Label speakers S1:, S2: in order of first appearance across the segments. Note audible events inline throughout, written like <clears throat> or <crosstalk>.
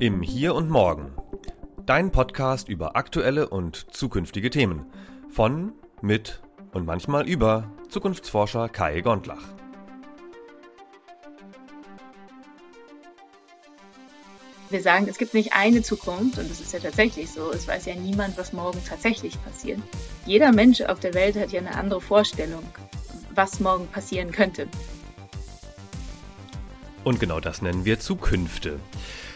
S1: Im Hier und Morgen. Dein Podcast über aktuelle und zukünftige Themen. Von, mit und manchmal über Zukunftsforscher Kai Gondlach.
S2: Wir sagen, es gibt nicht eine Zukunft und das ist ja tatsächlich so. Es weiß ja niemand, was morgen tatsächlich passiert. Jeder Mensch auf der Welt hat ja eine andere Vorstellung, was morgen passieren könnte.
S1: Und genau das nennen wir Zukünfte.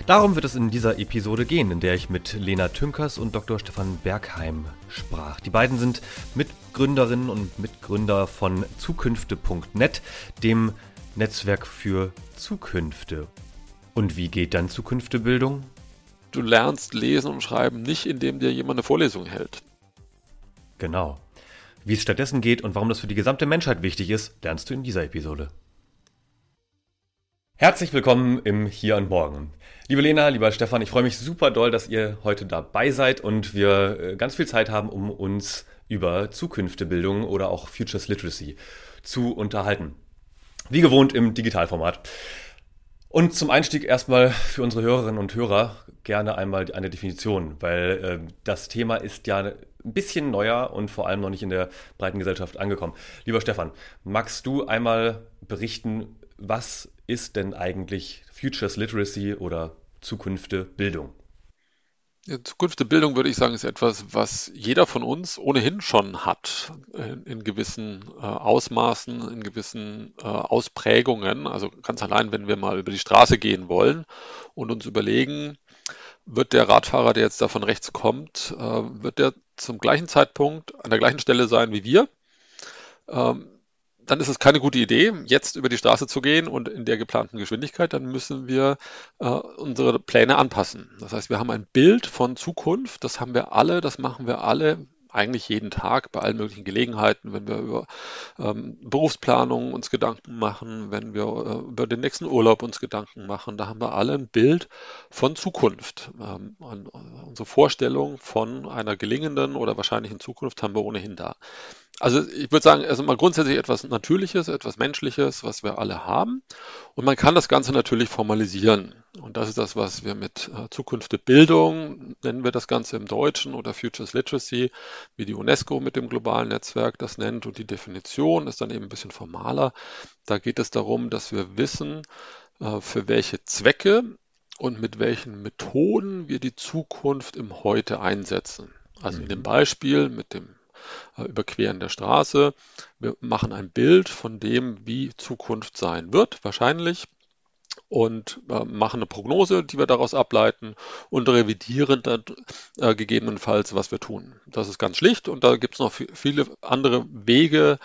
S1: Darum wird es in dieser Episode gehen, in der ich mit Lena Tünkers und Dr. Stefan Bergheim sprach. Die beiden sind Mitgründerinnen und Mitgründer von Zukünfte.net, dem Netzwerk für Zukünfte. Und wie geht dann Zukünftebildung?
S3: Du lernst lesen und schreiben nicht, indem dir jemand eine Vorlesung hält.
S1: Genau. Wie es stattdessen geht und warum das für die gesamte Menschheit wichtig ist, lernst du in dieser Episode. Herzlich willkommen im Hier und Morgen. Liebe Lena, lieber Stefan, ich freue mich super doll, dass ihr heute dabei seid und wir äh, ganz viel Zeit haben, um uns über Zukünftebildung oder auch Futures Literacy zu unterhalten. Wie gewohnt im Digitalformat. Und zum Einstieg erstmal für unsere Hörerinnen und Hörer gerne einmal eine Definition, weil äh, das Thema ist ja ein bisschen neuer und vor allem noch nicht in der breiten Gesellschaft angekommen. Lieber Stefan, magst du einmal berichten, was ist denn eigentlich Futures Literacy oder Zukünfte Bildung?
S3: Ja, Zukunft Bildung würde ich sagen, ist etwas, was jeder von uns ohnehin schon hat, in, in gewissen äh, Ausmaßen, in gewissen äh, Ausprägungen. Also ganz allein, wenn wir mal über die Straße gehen wollen und uns überlegen, wird der Radfahrer, der jetzt da von rechts kommt, äh, wird der zum gleichen Zeitpunkt an der gleichen Stelle sein wie wir? Ähm, dann ist es keine gute Idee, jetzt über die Straße zu gehen und in der geplanten Geschwindigkeit. Dann müssen wir äh, unsere Pläne anpassen. Das heißt, wir haben ein Bild von Zukunft, das haben wir alle, das machen wir alle eigentlich jeden Tag bei allen möglichen Gelegenheiten, wenn wir über ähm, Berufsplanung uns Gedanken machen, wenn wir äh, über den nächsten Urlaub uns Gedanken machen, da haben wir alle ein Bild von Zukunft. Ähm, äh, unsere Vorstellung von einer gelingenden oder wahrscheinlichen Zukunft haben wir ohnehin da. Also ich würde sagen, also mal grundsätzlich etwas Natürliches, etwas Menschliches, was wir alle haben. Und man kann das Ganze natürlich formalisieren. Und das ist das, was wir mit äh, Zukunft der Bildung, nennen wir das Ganze im Deutschen oder Futures Literacy, wie die UNESCO mit dem globalen Netzwerk das nennt. Und die Definition ist dann eben ein bisschen formaler. Da geht es darum, dass wir wissen, äh, für welche Zwecke und mit welchen Methoden wir die Zukunft im Heute einsetzen. Also in dem mhm. Beispiel mit dem Überqueren der Straße. Wir machen ein Bild von dem, wie Zukunft sein wird, wahrscheinlich und äh, machen eine Prognose, die wir daraus ableiten und revidieren dann äh, gegebenenfalls, was wir tun. Das ist ganz schlicht und da gibt es noch viele andere Wege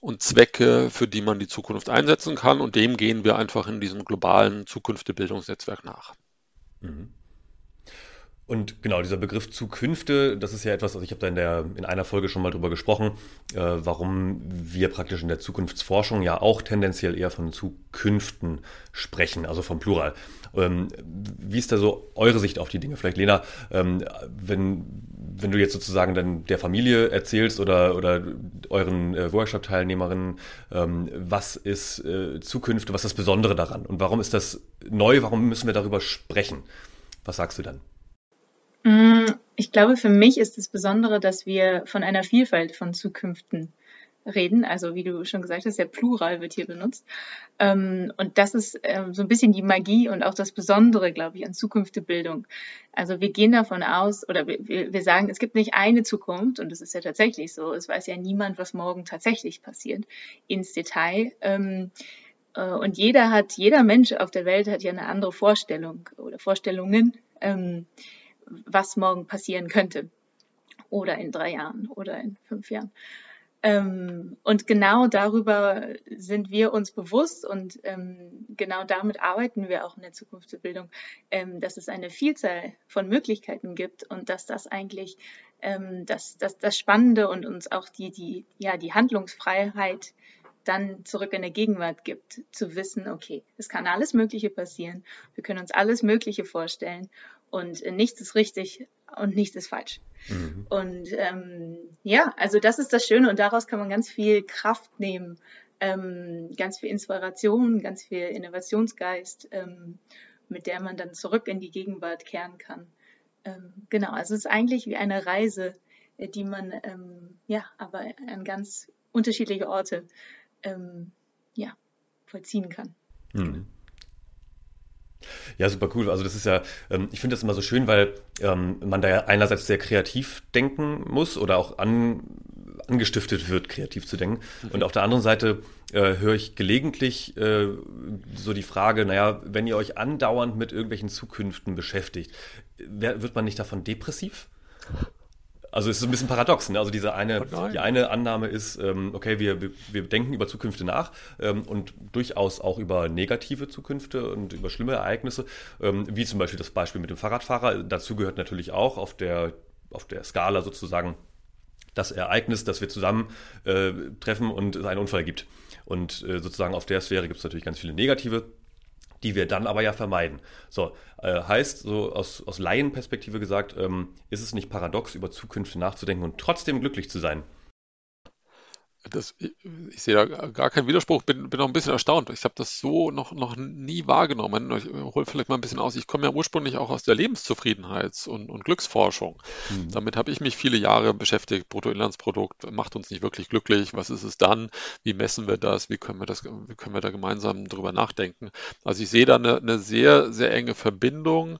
S3: und Zwecke, für die man die Zukunft einsetzen kann und dem gehen wir einfach in diesem globalen Zukunftebildungsnetzwerk nach. Mhm.
S1: Und genau, dieser Begriff Zukünfte, das ist ja etwas, also ich habe da in, der, in einer Folge schon mal drüber gesprochen, äh, warum wir praktisch in der Zukunftsforschung ja auch tendenziell eher von Zukünften sprechen, also vom Plural. Ähm, wie ist da so eure Sicht auf die Dinge? Vielleicht, Lena, ähm, wenn, wenn du jetzt sozusagen dann der Familie erzählst oder, oder euren äh, Workshop-Teilnehmerinnen, ähm, was ist äh, Zukünfte, was ist das Besondere daran und warum ist das neu, warum müssen wir darüber sprechen? Was sagst du dann?
S2: Mm, ich glaube, für mich ist das Besondere, dass wir von einer Vielfalt von Zukünften reden. Also wie du schon gesagt hast, der Plural wird hier benutzt. Ähm, und das ist ähm, so ein bisschen die Magie und auch das Besondere, glaube ich, an Zukünftebildung. Also wir gehen davon aus oder wir, wir sagen, es gibt nicht eine Zukunft und das ist ja tatsächlich so. Es weiß ja niemand, was morgen tatsächlich passiert ins Detail. Ähm, äh, und jeder hat, jeder Mensch auf der Welt hat ja eine andere Vorstellung oder Vorstellungen was morgen passieren könnte. Oder in drei Jahren oder in fünf Jahren. Ähm, und genau darüber sind wir uns bewusst und ähm, genau damit arbeiten wir auch in der Zukunftsbildung, ähm, dass es eine Vielzahl von Möglichkeiten gibt und dass das eigentlich ähm, das, das, das Spannende und uns auch die, die, ja, die Handlungsfreiheit dann zurück in der Gegenwart gibt, zu wissen, okay, es kann alles Mögliche passieren, wir können uns alles Mögliche vorstellen und nichts ist richtig und nichts ist falsch. Mhm. Und ähm, ja, also das ist das Schöne und daraus kann man ganz viel Kraft nehmen, ähm, ganz viel Inspiration, ganz viel Innovationsgeist. Ähm, mit der man dann zurück in die Gegenwart kehren kann. Ähm, genau, also es ist eigentlich wie eine Reise, äh, die man ähm, ja, aber an ganz unterschiedliche Orte ähm, ja, vollziehen kann. Mhm.
S1: Ja, super cool. Also das ist ja, ähm, ich finde das immer so schön, weil ähm, man da ja einerseits sehr kreativ denken muss oder auch an, angestiftet wird, kreativ zu denken. Mhm. Und auf der anderen Seite äh, höre ich gelegentlich äh, so die Frage, naja, wenn ihr euch andauernd mit irgendwelchen Zukünften beschäftigt, wird man nicht davon depressiv? Also es ist ein bisschen paradox. Ne? Also diese eine, oh die eine Annahme ist, ähm, okay, wir, wir denken über Zukünfte nach ähm, und durchaus auch über negative Zukünfte und über schlimme Ereignisse, ähm, wie zum Beispiel das Beispiel mit dem Fahrradfahrer. Dazu gehört natürlich auch auf der, auf der Skala sozusagen das Ereignis, dass wir zusammen äh, treffen und es einen Unfall gibt. Und äh, sozusagen auf der Sphäre gibt es natürlich ganz viele negative die wir dann aber ja vermeiden. So, äh, heißt, so aus, aus Laienperspektive gesagt, ähm, ist es nicht paradox, über Zukünfte nachzudenken und trotzdem glücklich zu sein?
S3: Das, ich, ich sehe da gar keinen Widerspruch, bin, bin auch ein bisschen erstaunt. Ich habe das so noch, noch nie wahrgenommen. Ich hole vielleicht mal ein bisschen aus. Ich komme ja ursprünglich auch aus der Lebenszufriedenheits- und, und Glücksforschung. Mhm. Damit habe ich mich viele Jahre beschäftigt. Bruttoinlandsprodukt macht uns nicht wirklich glücklich. Was ist es dann? Wie messen wir das? Wie können wir, das, wie können wir da gemeinsam drüber nachdenken? Also ich sehe da eine, eine sehr, sehr enge Verbindung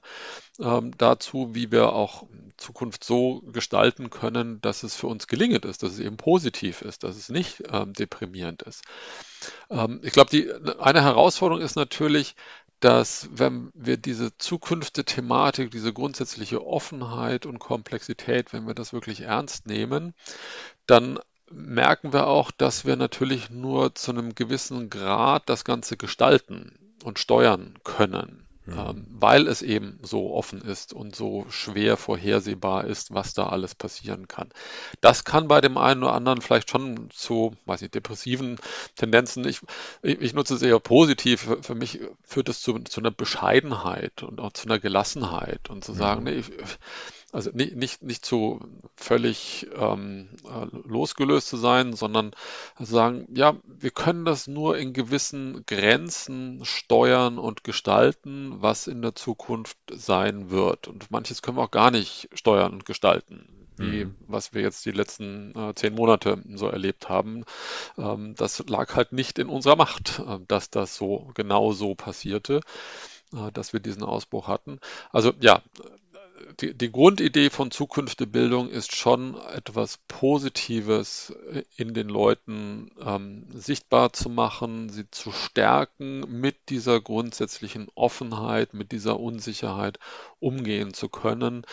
S3: dazu, wie wir auch Zukunft so gestalten können, dass es für uns gelingend ist, dass es eben positiv ist, dass es nicht ähm, deprimierend ist. Ähm, ich glaube, die, eine Herausforderung ist natürlich, dass wenn wir diese Zukünfte-Thematik, diese grundsätzliche Offenheit und Komplexität, wenn wir das wirklich ernst nehmen, dann merken wir auch, dass wir natürlich nur zu einem gewissen Grad das Ganze gestalten und steuern können. Mhm. Ähm, weil es eben so offen ist und so schwer vorhersehbar ist, was da alles passieren kann. Das kann bei dem einen oder anderen vielleicht schon zu, weiß nicht, depressiven Tendenzen, ich, ich nutze es eher positiv, für mich führt es zu, zu einer Bescheidenheit und auch zu einer Gelassenheit und zu sagen, mhm. nee, ich, also nicht, nicht, nicht zu völlig ähm, äh, losgelöst zu sein, sondern sagen, ja, wir können das nur in gewissen Grenzen steuern und gestalten, was in der Zukunft sein wird. Und manches können wir auch gar nicht steuern und gestalten wie mhm. was wir jetzt die letzten äh, zehn Monate so erlebt haben. Ähm, das lag halt nicht in unserer Macht, äh, dass das so genau so passierte, äh, dass wir diesen Ausbruch hatten. Also ja, die, die Grundidee von Zukünftebildung ist schon etwas Positives in den Leuten ähm, sichtbar zu machen, sie zu stärken, mit dieser grundsätzlichen Offenheit, mit dieser Unsicherheit umgehen zu können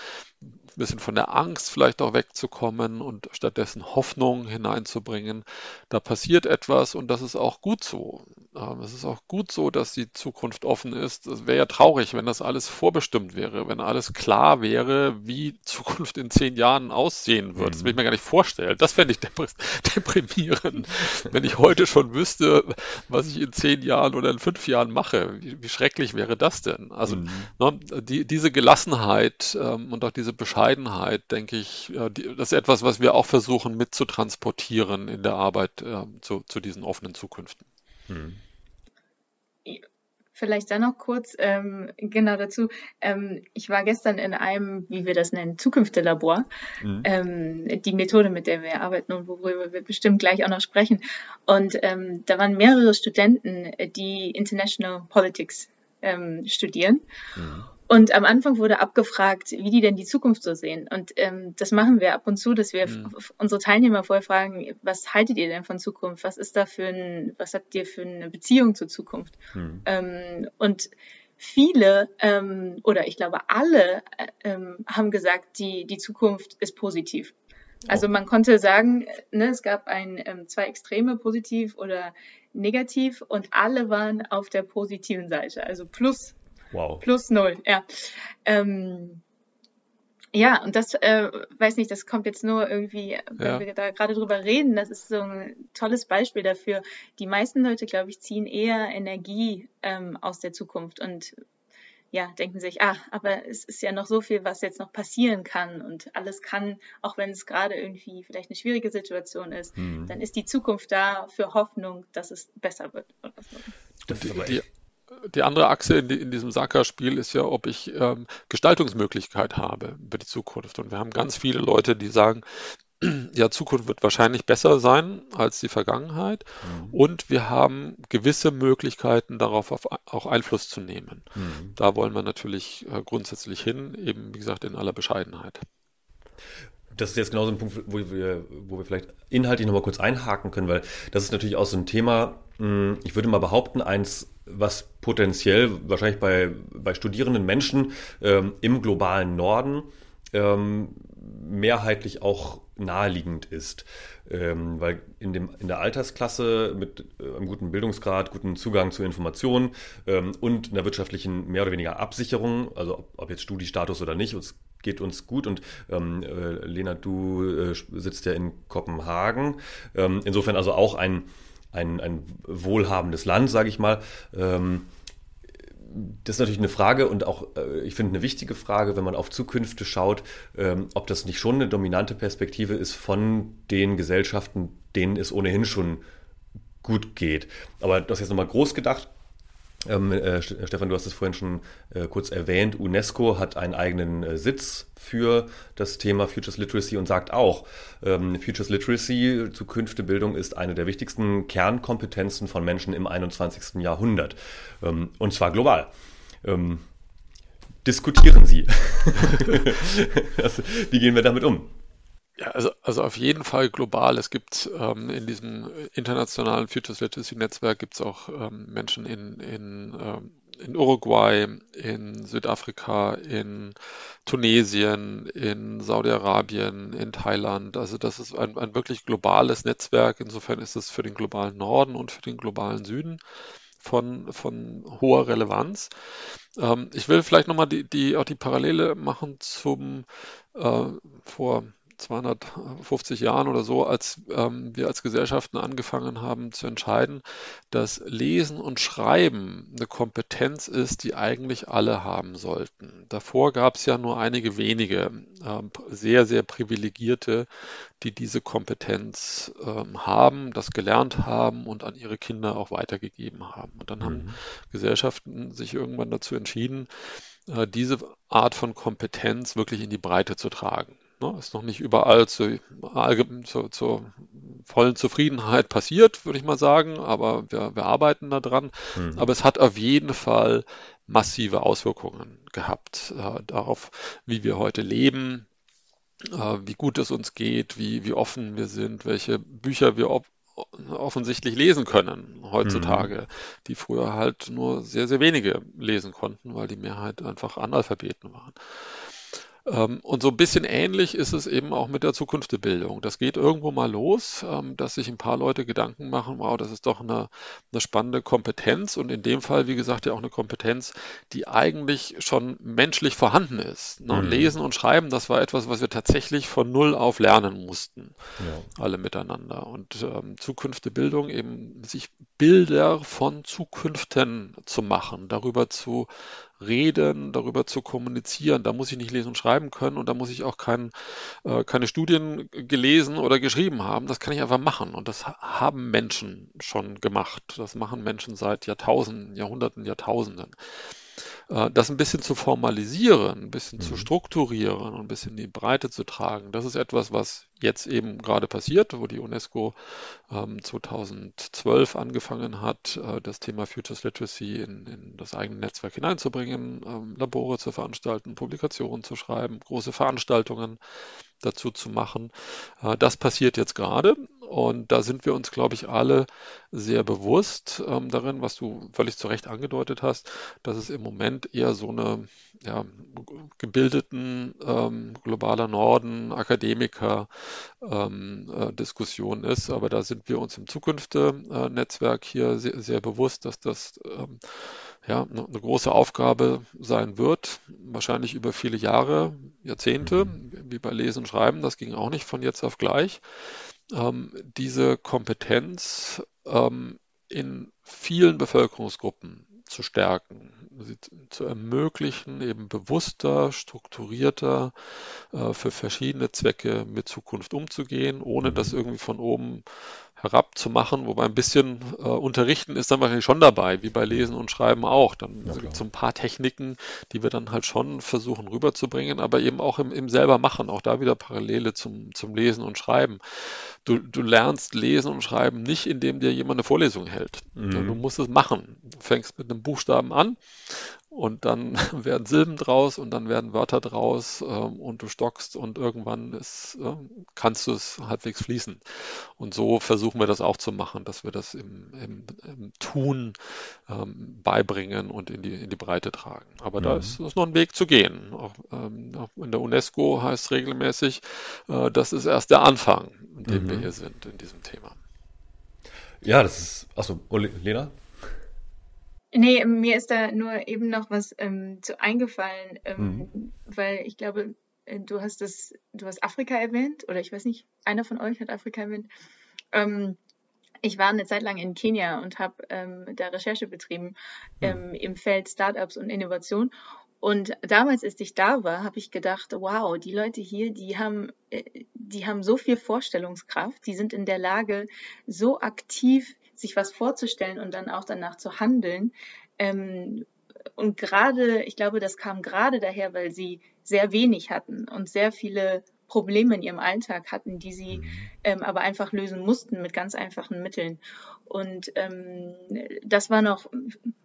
S3: ein bisschen von der Angst vielleicht auch wegzukommen und stattdessen Hoffnung hineinzubringen. Da passiert etwas und das ist auch gut so. Ähm, es ist auch gut so, dass die Zukunft offen ist. Es wäre ja traurig, wenn das alles vorbestimmt wäre, wenn alles klar wäre, wie <laughs> Zukunft in zehn Jahren aussehen wird. Das will ich mir gar nicht vorstellen. Das fände ich <laughs> deprimierend, wenn ich heute schon wüsste, was ich in zehn Jahren oder in fünf Jahren mache. Wie, wie schrecklich wäre das denn? Also mhm. ne, die, diese Gelassenheit ähm, und auch diese Bescheid Bescheidenheit, denke ich, das ist etwas, was wir auch versuchen mitzutransportieren in der Arbeit äh, zu, zu, diesen offenen Zukünften. Hm.
S2: Vielleicht dann noch kurz ähm, genau dazu. Ähm, ich war gestern in einem, wie wir das nennen, Zukünftelabor. Mhm. Ähm, die Methode, mit der wir arbeiten und worüber wir bestimmt gleich auch noch sprechen. Und ähm, da waren mehrere Studenten, die International Politics ähm, studieren. Mhm. Und am Anfang wurde abgefragt, wie die denn die Zukunft so sehen. Und ähm, das machen wir ab und zu, dass wir mhm. unsere Teilnehmer vorher fragen, was haltet ihr denn von Zukunft? Was ist da für ein, was habt ihr für eine Beziehung zur Zukunft? Mhm. Ähm, und viele ähm, oder ich glaube alle äh, ähm, haben gesagt, die, die Zukunft ist positiv. Also oh. man konnte sagen, ne, es gab ein, ähm, zwei Extreme, positiv oder negativ, und alle waren auf der positiven Seite, also plus Wow. Plus null, ja. Ähm, ja, und das, äh, weiß nicht, das kommt jetzt nur irgendwie, wenn ja. wir da gerade drüber reden, das ist so ein tolles Beispiel dafür. Die meisten Leute, glaube ich, ziehen eher Energie ähm, aus der Zukunft und ja, denken sich, ah, aber es ist ja noch so viel, was jetzt noch passieren kann und alles kann, auch wenn es gerade irgendwie vielleicht eine schwierige Situation ist, mhm. dann ist die Zukunft da für Hoffnung, dass es besser wird. Oder
S3: so. Das ist aber echt die andere Achse in, die, in diesem Sacker-Spiel ist ja, ob ich ähm, Gestaltungsmöglichkeit habe über die Zukunft. Und wir haben ganz viele Leute, die sagen, <clears throat> ja, Zukunft wird wahrscheinlich besser sein als die Vergangenheit. Mhm. Und wir haben gewisse Möglichkeiten, darauf auf, auch Einfluss zu nehmen. Mhm. Da wollen wir natürlich äh, grundsätzlich hin, eben wie gesagt in aller Bescheidenheit.
S1: Das ist jetzt genau so ein Punkt, wo wir, wo wir vielleicht inhaltlich nochmal kurz einhaken können, weil das ist natürlich auch so ein Thema, hm, ich würde mal behaupten, eins, was potenziell wahrscheinlich bei, bei studierenden Menschen ähm, im globalen Norden ähm, mehrheitlich auch naheliegend ist. Ähm, weil in, dem, in der Altersklasse mit äh, einem guten Bildungsgrad, guten Zugang zu Informationen ähm, und einer wirtschaftlichen mehr oder weniger Absicherung, also ob, ob jetzt Studiestatus oder nicht, uns geht uns gut und ähm, äh, Lena, du äh, sitzt ja in Kopenhagen. Ähm, insofern also auch ein, ein, ein wohlhabendes Land, sage ich mal. Das ist natürlich eine Frage und auch, äh, ich finde, eine wichtige Frage, wenn man auf Zukünfte schaut, ähm, ob das nicht schon eine dominante Perspektive ist von den Gesellschaften, denen es ohnehin schon gut geht. Aber das jetzt nochmal groß gedacht. Ähm, äh, Stefan, du hast es vorhin schon äh, kurz erwähnt. UNESCO hat einen eigenen äh, Sitz für das Thema Futures Literacy und sagt auch, ähm, Futures Literacy, zukünftige Bildung, ist eine der wichtigsten Kernkompetenzen von Menschen im 21. Jahrhundert. Ähm, und zwar global. Ähm, diskutieren Sie. <laughs> also, wie gehen wir damit um?
S3: Ja, also, also auf jeden Fall global. Es gibt ähm, in diesem internationalen Futures Literacy Netzwerk gibt es auch ähm, Menschen in, in, ähm, in Uruguay, in Südafrika, in Tunesien, in Saudi-Arabien, in Thailand. Also das ist ein, ein wirklich globales Netzwerk. Insofern ist es für den globalen Norden und für den globalen Süden von, von hoher Relevanz. Ähm, ich will vielleicht nochmal die, die, auch die Parallele machen zum äh, vor 250 Jahren oder so, als ähm, wir als Gesellschaften angefangen haben zu entscheiden, dass Lesen und Schreiben eine Kompetenz ist, die eigentlich alle haben sollten. Davor gab es ja nur einige wenige, äh, sehr, sehr privilegierte, die diese Kompetenz äh, haben, das gelernt haben und an ihre Kinder auch weitergegeben haben. Und dann mhm. haben Gesellschaften sich irgendwann dazu entschieden, äh, diese Art von Kompetenz wirklich in die Breite zu tragen. Ne? Ist noch nicht überall zu, zu, zur vollen Zufriedenheit passiert, würde ich mal sagen, aber wir, wir arbeiten daran. Mhm. Aber es hat auf jeden Fall massive Auswirkungen gehabt äh, darauf, wie wir heute leben, äh, wie gut es uns geht, wie, wie offen wir sind, welche Bücher wir ob, offensichtlich lesen können heutzutage, mhm. die früher halt nur sehr, sehr wenige lesen konnten, weil die Mehrheit einfach Analphabeten waren. Ähm, und so ein bisschen ähnlich ist es eben auch mit der Zukunft der Bildung. Das geht irgendwo mal los, ähm, dass sich ein paar Leute Gedanken machen, wow, das ist doch eine, eine spannende Kompetenz und in dem Fall, wie gesagt, ja auch eine Kompetenz, die eigentlich schon menschlich vorhanden ist. Ne? Mhm. Lesen und Schreiben, das war etwas, was wir tatsächlich von Null auf lernen mussten, ja. alle miteinander. Und ähm, Zukunft der Bildung eben sich Bilder von Zukünften zu machen, darüber zu reden, darüber zu kommunizieren. Da muss ich nicht lesen und schreiben können und da muss ich auch kein, äh, keine Studien gelesen oder geschrieben haben. Das kann ich einfach machen und das haben Menschen schon gemacht. Das machen Menschen seit Jahrtausenden, Jahrhunderten, Jahrtausenden. Äh, das ein bisschen zu formalisieren, ein bisschen mhm. zu strukturieren und ein bisschen in die Breite zu tragen, das ist etwas, was jetzt eben gerade passiert, wo die UNESCO ähm, 2012 angefangen hat, äh, das Thema Futures Literacy in, in das eigene Netzwerk hineinzubringen, ähm, Labore zu veranstalten, Publikationen zu schreiben, große Veranstaltungen dazu zu machen. Äh, das passiert jetzt gerade und da sind wir uns, glaube ich, alle sehr bewusst ähm, darin, was du völlig zu Recht angedeutet hast, dass es im Moment eher so eine ja, gebildeten ähm, globaler Norden, Akademiker ähm, äh, Diskussion ist. Aber da sind wir uns im Zukunft-Netzwerk hier sehr, sehr, bewusst, dass das ähm, ja, eine große Aufgabe sein wird, wahrscheinlich über viele Jahre, Jahrzehnte, mhm. wie bei Lesen und Schreiben. Das ging auch nicht von jetzt auf gleich. Ähm, diese Kompetenz ähm, in vielen Bevölkerungsgruppen zu stärken, sie zu ermöglichen, eben bewusster, strukturierter äh, für verschiedene Zwecke mit Zukunft umzugehen, ohne mhm. dass irgendwie von oben herabzumachen, wobei ein bisschen äh, Unterrichten ist dann wahrscheinlich schon dabei, wie bei Lesen und Schreiben auch. Dann ja, gibt es so ein paar Techniken, die wir dann halt schon versuchen rüberzubringen, aber eben auch im, im selber machen, auch da wieder Parallele zum, zum Lesen und Schreiben. Du, du lernst Lesen und Schreiben nicht, indem dir jemand eine Vorlesung hält. Mhm. Du musst es machen. Du fängst mit einem Buchstaben an und dann <laughs> werden Silben draus und dann werden Wörter draus ähm, und du stockst und irgendwann ist, äh, kannst du es halbwegs fließen. Und so versuchen wir das auch zu machen, dass wir das im, im, im Tun ähm, beibringen und in die, in die Breite tragen. Aber mhm. da ist, ist, noch ein Weg zu gehen. Auch, ähm, in der UNESCO heißt regelmäßig, äh, das ist erst der Anfang, in dem mhm. wir hier sind in diesem Thema.
S1: Ja, das ist, achso, Lena?
S2: Nee, mir ist da nur eben noch was ähm, zu eingefallen, ähm, mhm. weil ich glaube, äh, du hast das, du hast Afrika erwähnt, oder ich weiß nicht, einer von euch hat Afrika erwähnt. Ähm, ich war eine Zeit lang in Kenia und habe ähm, da Recherche betrieben mhm. im Feld Startups und Innovation. Und damals, als ich da war, habe ich gedacht, wow, die Leute hier, die haben, äh, die haben so viel Vorstellungskraft, die sind in der Lage, so aktiv sich was vorzustellen und dann auch danach zu handeln. Ähm, und gerade, ich glaube, das kam gerade daher, weil sie sehr wenig hatten und sehr viele Probleme in ihrem Alltag hatten, die sie mhm. ähm, aber einfach lösen mussten mit ganz einfachen Mitteln. Und ähm, das war noch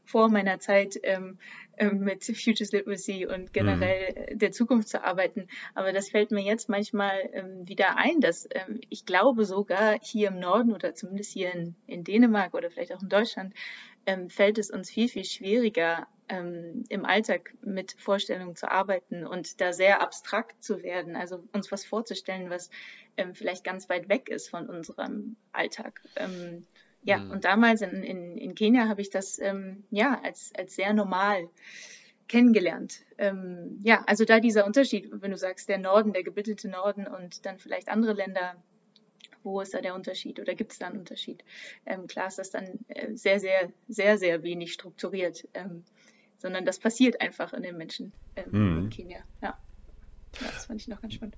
S2: vor meiner Zeit ähm, ähm mit Futures Literacy und generell mhm. der Zukunft zu arbeiten. Aber das fällt mir jetzt manchmal ähm, wieder ein, dass ähm, ich glaube sogar hier im Norden oder zumindest hier in, in Dänemark oder vielleicht auch in Deutschland ähm, fällt es uns viel, viel schwieriger, ähm, im Alltag mit Vorstellungen zu arbeiten und da sehr abstrakt zu werden, also uns was vorzustellen, was ähm, vielleicht ganz weit weg ist von unserem Alltag. Ähm, ja, mhm. und damals in, in, in Kenia habe ich das ähm, ja als, als sehr normal kennengelernt. Ähm, ja, also da dieser Unterschied, wenn du sagst, der Norden, der gebittelte Norden und dann vielleicht andere Länder, wo ist da der Unterschied oder gibt es da einen Unterschied? Ähm, klar ist das dann äh, sehr, sehr, sehr, sehr wenig strukturiert, ähm, sondern das passiert einfach in den Menschen ähm, mhm. in Kenia. Ja. ja, das fand ich noch ganz spannend.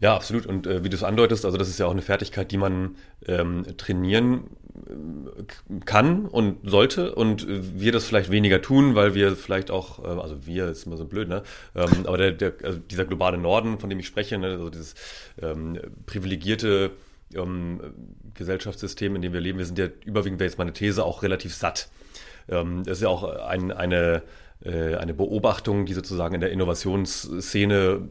S1: Ja, absolut. Und äh, wie du es andeutest, also das ist ja auch eine Fertigkeit, die man ähm, trainieren äh, kann und sollte und äh, wir das vielleicht weniger tun, weil wir vielleicht auch, äh, also wir ist immer so blöd, ne? Ähm, aber der, der, also dieser globale Norden, von dem ich spreche, ne? also dieses ähm, privilegierte ähm, Gesellschaftssystem, in dem wir leben, wir sind ja überwiegend, wäre jetzt meine These, auch relativ satt. Ähm, das ist ja auch ein, eine äh, eine Beobachtung, die sozusagen in der Innovationsszene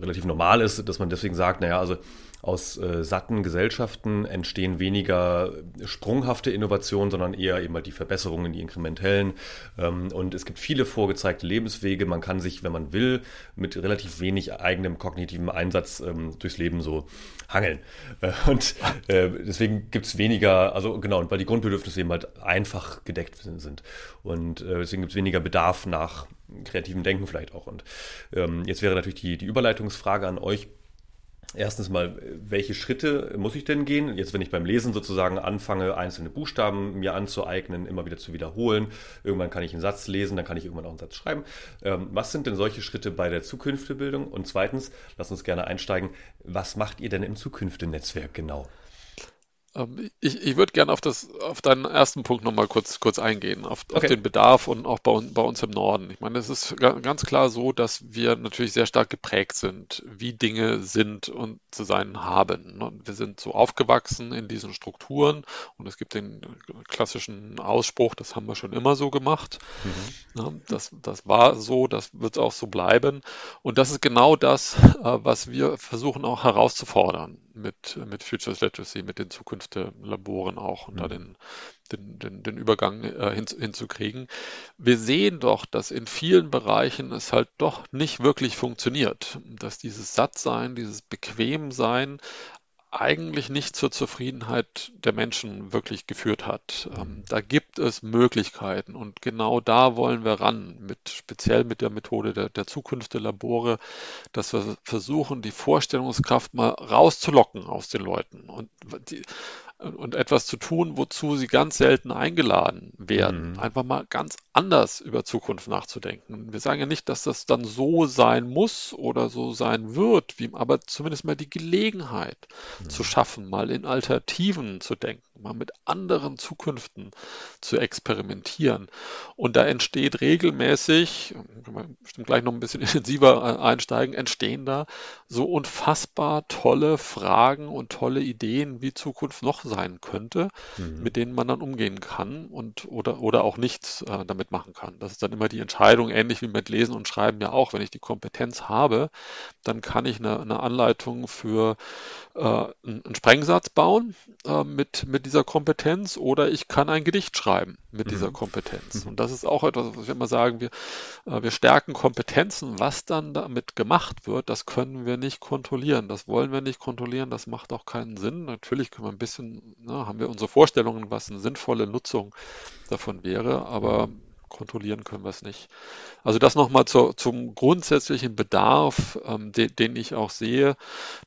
S1: relativ normal ist, dass man deswegen sagt, naja, also aus äh, satten Gesellschaften entstehen weniger sprunghafte Innovationen, sondern eher eben halt die Verbesserungen, die inkrementellen. Ähm, und es gibt viele vorgezeigte Lebenswege. Man kann sich, wenn man will, mit relativ wenig eigenem kognitiven Einsatz ähm, durchs Leben so hangeln. Äh, und äh, deswegen gibt es weniger, also genau, weil die Grundbedürfnisse eben halt einfach gedeckt sind. Und äh, deswegen gibt es weniger Bedarf nach kreativem Denken vielleicht auch. Und ähm, jetzt wäre natürlich die, die Überleitungsfrage an euch Erstens mal, welche Schritte muss ich denn gehen? Jetzt, wenn ich beim Lesen sozusagen anfange, einzelne Buchstaben mir anzueignen, immer wieder zu wiederholen. Irgendwann kann ich einen Satz lesen, dann kann ich irgendwann auch einen Satz schreiben. Ähm, was sind denn solche Schritte bei der Zukünftebildung? Und zweitens, lasst uns gerne einsteigen, was macht ihr denn im Zukünftenetzwerk genau?
S3: Ähm, ich, ich würde gerne auf, auf deinen ersten Punkt nochmal kurz, kurz eingehen, auf, okay. auf den Bedarf und auch bei, bei, uns im Norden. Ich meine, es ist ganz klar so, dass wir natürlich sehr stark geprägt sind, wie Dinge sind und zu sein haben. Und wir sind so aufgewachsen in diesen Strukturen und es gibt den klassischen Ausspruch, das haben wir schon immer so gemacht. Mhm. Das, das war so, das wird auch so bleiben. Und das ist genau das, äh, was wir versuchen auch herauszufordern mit, mit Futures Literacy, mit den Zukunftslaboren auch und mhm. da den, den, den, den Übergang äh, hin, hinzukriegen. Wir sehen doch, dass in vielen Bereichen es halt doch nicht wirklich funktioniert, dass dieses Sattsein, dieses Bequemsein eigentlich nicht zur Zufriedenheit der Menschen wirklich geführt hat. Ähm, da gibt es Möglichkeiten und genau da wollen wir ran, mit, speziell mit der Methode der, der Zukunft der Labore, dass wir versuchen, die Vorstellungskraft mal rauszulocken aus den Leuten. Und die, und etwas zu tun, wozu sie ganz selten eingeladen werden. Mhm. Einfach mal ganz anders über Zukunft nachzudenken. Wir sagen ja nicht, dass das dann so sein muss oder so sein wird, wie, aber zumindest mal die Gelegenheit mhm. zu schaffen, mal in Alternativen zu denken, mal mit anderen Zukünften zu experimentieren. Und da entsteht regelmäßig, können wir bestimmt gleich noch ein bisschen <laughs> intensiver einsteigen, entstehen da so unfassbar tolle Fragen und tolle Ideen, wie Zukunft noch sein könnte, mhm. mit denen man dann umgehen kann und oder, oder auch nichts äh, damit machen kann. Das ist dann immer die Entscheidung, ähnlich wie mit Lesen und Schreiben ja auch. Wenn ich die Kompetenz habe, dann kann ich eine, eine Anleitung für einen Sprengsatz bauen äh, mit, mit dieser Kompetenz oder ich kann ein Gedicht schreiben mit mhm. dieser Kompetenz. Mhm. Und das ist auch etwas, was wir immer sagen, wir, äh, wir stärken Kompetenzen. Was dann damit gemacht wird, das können wir nicht kontrollieren. Das wollen wir nicht kontrollieren. Das macht auch keinen Sinn. Natürlich können wir ein bisschen, ne, haben wir unsere Vorstellungen, was eine sinnvolle Nutzung davon wäre, aber kontrollieren können wir es nicht. Also das nochmal zu, zum grundsätzlichen Bedarf, ähm, de, den ich auch sehe,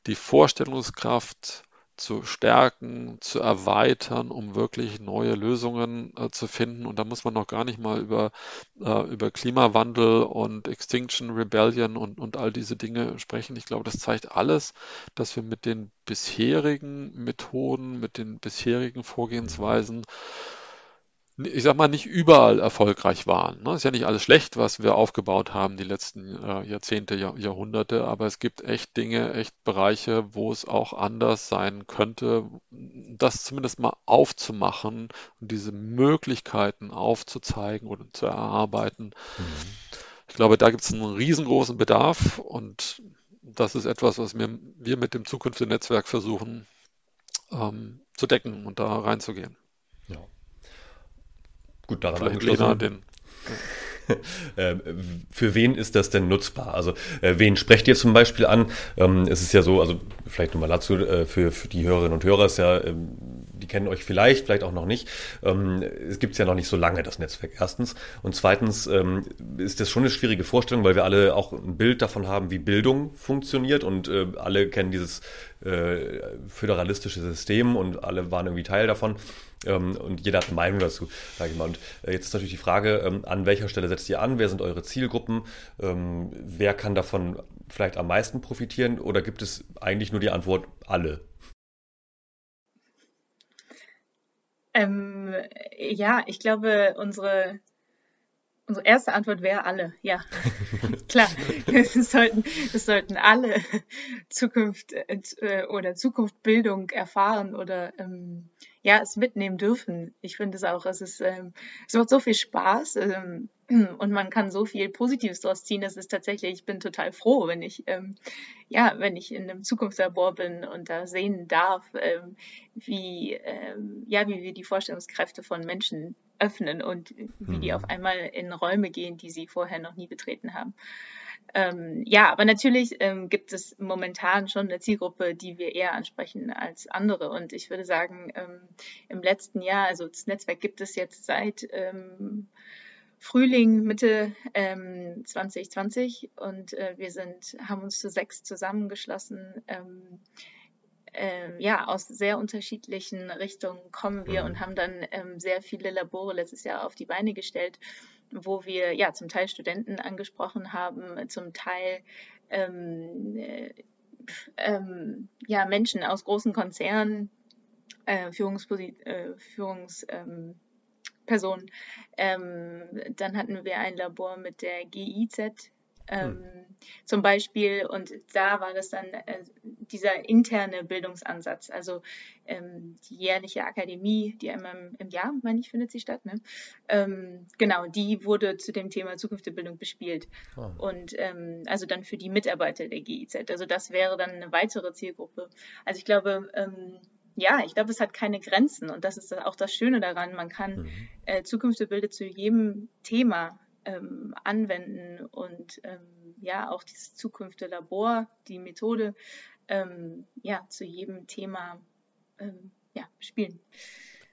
S3: die Vorstellungskraft zu stärken, zu erweitern, um wirklich neue Lösungen äh, zu finden. Und da muss man noch gar nicht mal über, äh, über Klimawandel und Extinction Rebellion und, und all diese Dinge sprechen. Ich glaube, das zeigt alles, dass wir mit den bisherigen Methoden, mit den bisherigen Vorgehensweisen ich sag mal, nicht überall erfolgreich waren. Ne? Ist ja nicht alles schlecht, was wir aufgebaut haben die letzten äh, Jahrzehnte, Jahr, Jahrhunderte, aber es gibt echt Dinge, echt Bereiche, wo es auch anders sein könnte. Das zumindest mal aufzumachen und diese Möglichkeiten aufzuzeigen oder zu erarbeiten. Mhm. Ich glaube, da gibt es einen riesengroßen Bedarf und das ist etwas, was wir, wir mit dem Zukunftsnetzwerk versuchen ähm, zu decken und da reinzugehen.
S1: Ja. Gut, daran Vielleicht angeschlossen. Den, <laughs> ähm, für wen ist das denn nutzbar? Also äh, wen sprecht ihr zum Beispiel an? Ähm, es ist ja so, also vielleicht nochmal dazu, äh, für, für die Hörerinnen und Hörer ist ja, ähm, die kennen euch vielleicht, vielleicht auch noch nicht. Ähm, es gibt ja noch nicht so lange, das Netzwerk erstens. Und zweitens ähm, ist das schon eine schwierige Vorstellung, weil wir alle auch ein Bild davon haben, wie Bildung funktioniert und äh, alle kennen dieses äh, föderalistische System und alle waren irgendwie Teil davon. Ähm, und jeder hat eine Meinung dazu, sage ich mal. Und äh, jetzt ist natürlich die Frage, ähm, an welcher Stelle setzt ihr an? Wer sind eure Zielgruppen? Ähm, wer kann davon vielleicht am meisten profitieren? Oder gibt es eigentlich nur die Antwort alle?
S2: Ähm, ja, ich glaube, unsere Unsere erste Antwort wäre alle, ja. <laughs> Klar, es sollten, es sollten alle Zukunft äh, oder Zukunftbildung erfahren oder ähm, ja, es mitnehmen dürfen. Ich finde es auch, es ist, ähm, es macht so viel Spaß ähm, und man kann so viel Positives daraus ziehen. Das ist tatsächlich, ich bin total froh, wenn ich, ähm, ja, wenn ich in einem Zukunftslabor bin und da sehen darf, ähm, wie, ähm, ja, wie wir die Vorstellungskräfte von Menschen öffnen und wie die mhm. auf einmal in Räume gehen, die sie vorher noch nie betreten haben. Ähm, ja, aber natürlich ähm, gibt es momentan schon eine Zielgruppe, die wir eher ansprechen als andere. Und ich würde sagen, ähm, im letzten Jahr, also das Netzwerk gibt es jetzt seit ähm, Frühling, Mitte 2020 ähm, und äh, wir sind, haben uns zu sechs zusammengeschlossen ähm, äh, ja, aus sehr unterschiedlichen Richtungen kommen wir mhm. und haben dann ähm, sehr viele Labore letztes Jahr auf die Beine gestellt, wo wir ja zum Teil Studenten angesprochen haben, zum Teil ähm, äh, ähm, ja, Menschen aus großen Konzernen, äh, Führungsposi äh, Führungspersonen. Ähm, dann hatten wir ein Labor mit der GIZ, ähm, hm. Zum Beispiel, und da war das dann äh, dieser interne Bildungsansatz, also ähm, die jährliche Akademie, die einmal im, im, Jahr, meine ich, findet sie statt, ne? Ähm, genau, die wurde zu dem Thema Zukunft der Bildung bespielt. Oh. Und ähm, also dann für die Mitarbeiter der GIZ. Also das wäre dann eine weitere Zielgruppe. Also ich glaube, ähm, ja, ich glaube, es hat keine Grenzen und das ist auch das Schöne daran. Man kann mhm. äh, Zukunft der Bilder zu jedem Thema ähm, anwenden und ähm, ja auch dieses Labor, die Methode ähm, ja zu jedem Thema ähm, ja, spielen.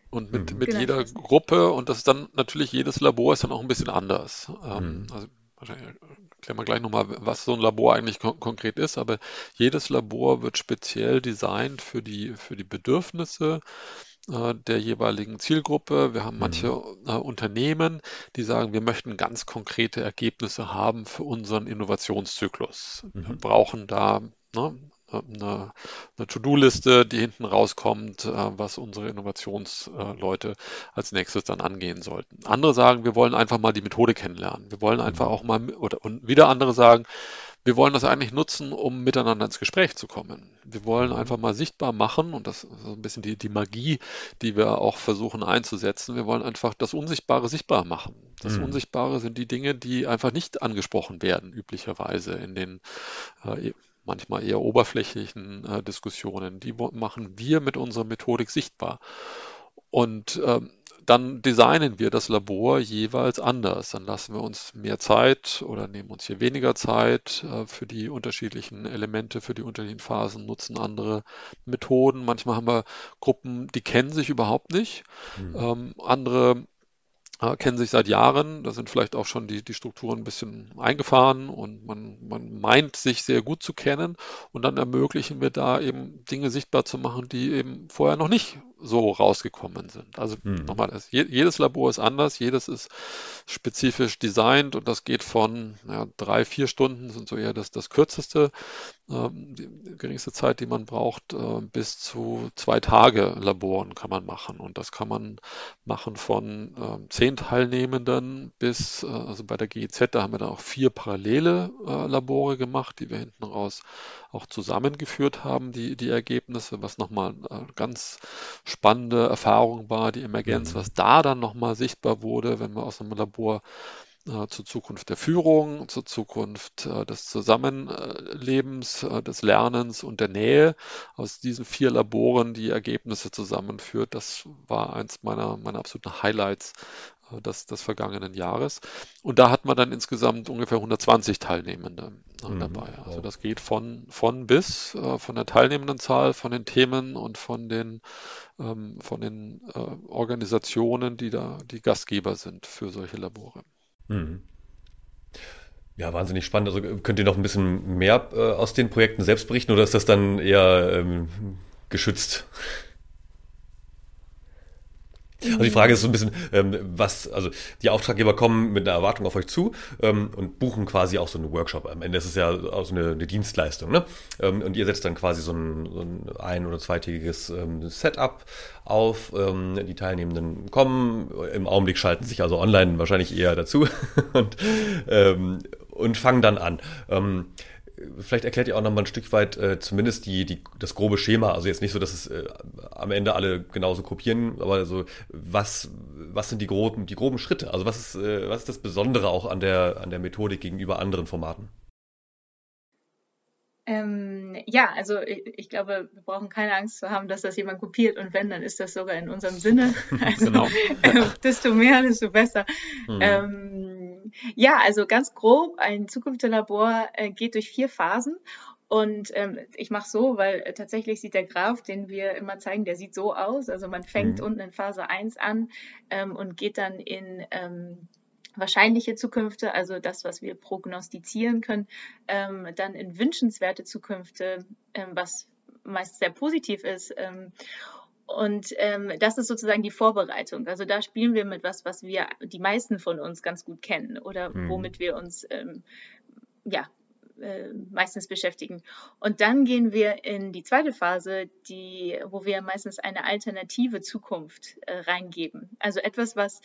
S3: Und mit, mhm. mit genau. jeder Gruppe und das ist dann natürlich jedes Labor ist dann auch ein bisschen anders. Ähm, mhm. Also wahrscheinlich erklären wir gleich nochmal, was so ein Labor eigentlich kon konkret ist, aber jedes Labor wird speziell designt für die, für die Bedürfnisse äh, der jeweiligen Zielgruppe. Wir haben manche mhm. äh, Unternehmen, die sagen, wir möchten ganz konkrete Ergebnisse haben für unseren Innovationszyklus. Mhm. Wir brauchen da ne, eine, eine To-Do-Liste, die hinten rauskommt, äh, was unsere Innovationsleute als nächstes dann angehen sollten. Andere sagen, wir wollen einfach mal die Methode kennenlernen. Wir wollen einfach mhm. auch mal, oder und wieder andere sagen, wir wollen das eigentlich nutzen, um miteinander ins Gespräch zu kommen. Wir wollen mhm. einfach mal sichtbar machen, und das ist so ein bisschen die, die Magie, die wir auch versuchen einzusetzen. Wir wollen einfach das Unsichtbare sichtbar machen. Das mhm. Unsichtbare sind die Dinge, die einfach nicht angesprochen werden, üblicherweise in den äh, manchmal eher oberflächlichen äh, Diskussionen. Die machen wir mit unserer Methodik sichtbar. Und ähm, dann designen wir das Labor jeweils anders. Dann lassen wir uns mehr Zeit oder nehmen uns hier weniger Zeit äh, für die unterschiedlichen Elemente, für die unterschiedlichen Phasen, nutzen andere Methoden. Manchmal haben wir Gruppen, die kennen sich überhaupt nicht. Mhm. Ähm, andere äh, kennen sich seit Jahren, da sind vielleicht auch schon die, die Strukturen ein bisschen eingefahren und man, man meint sich sehr gut zu kennen und dann ermöglichen wir da eben Dinge sichtbar zu machen, die eben vorher noch nicht so rausgekommen sind. Also hm. nochmal, jedes Labor ist anders, jedes ist spezifisch designt und das geht von ja, drei, vier Stunden, sind so eher das, das kürzeste, äh, die geringste Zeit, die man braucht, äh, bis zu zwei Tage Laboren kann man machen. Und das kann man machen von äh, zehn Teilnehmenden bis, äh, also bei der GIZ, da haben wir dann auch vier parallele äh, Labore gemacht, die wir hinten raus auch zusammengeführt haben, die, die Ergebnisse, was nochmal eine ganz spannende Erfahrung war, die Emergenz, mhm. was da dann nochmal sichtbar wurde, wenn wir aus einem Labor äh, zur Zukunft der Führung, zur Zukunft äh, des Zusammenlebens, äh, des Lernens und der Nähe aus diesen vier Laboren die Ergebnisse zusammenführt. Das war eins meiner, meiner absoluten Highlights äh, des, des vergangenen Jahres. Und da hat man dann insgesamt ungefähr 120 Teilnehmende äh, mhm, dabei. Also das geht von, von bis, äh, von der Teilnehmendenzahl, von den Themen und von den, ähm, von den äh, Organisationen, die da die Gastgeber sind für solche Labore. Mhm.
S1: Ja, wahnsinnig spannend. Also könnt ihr noch ein bisschen mehr äh, aus den Projekten selbst berichten oder ist das dann eher ähm, geschützt? Also die Frage ist so ein bisschen, ähm, was, also die Auftraggeber kommen mit einer Erwartung auf euch zu ähm, und buchen quasi auch so einen Workshop. Am Ende ist es ja auch so eine, eine Dienstleistung, ne? Ähm, und ihr setzt dann quasi so ein, so ein ein- oder zweitägiges ähm, Setup auf. Ähm, die Teilnehmenden kommen, im Augenblick schalten sich also online wahrscheinlich eher dazu <laughs> und, ähm, und fangen dann an. Vielleicht erklärt ihr auch noch mal ein Stück weit äh, zumindest die, die, das grobe Schema. Also jetzt nicht so, dass es äh, am Ende alle genauso kopieren, aber so, was, was sind die groben, die groben Schritte? Also was ist, äh, was ist das Besondere auch an der, an der Methodik gegenüber anderen Formaten?
S2: Ähm, ja, also ich, ich, glaube, wir brauchen keine Angst zu haben, dass das jemand kopiert und wenn, dann ist das sogar in unserem Sinne. <laughs> <laughs> Also genau. desto mehr, desto besser. Mhm. Ähm, ja, also ganz grob, ein Zukunftslabor äh, geht durch vier Phasen und ähm, ich mache so, weil äh, tatsächlich sieht der Graph, den wir immer zeigen, der sieht so aus. Also man fängt mhm. unten in Phase 1 an ähm, und geht dann in ähm, wahrscheinliche Zukünfte, also das, was wir prognostizieren können, ähm, dann in wünschenswerte Zukünfte, ähm, was meist sehr positiv ist. Ähm, und ähm, das ist sozusagen die Vorbereitung. Also da spielen wir mit was, was wir die meisten von uns ganz gut kennen oder mhm. womit wir uns ähm, ja äh, meistens beschäftigen. Und dann gehen wir in die zweite Phase, die, wo wir meistens eine alternative Zukunft äh, reingeben. Also etwas, was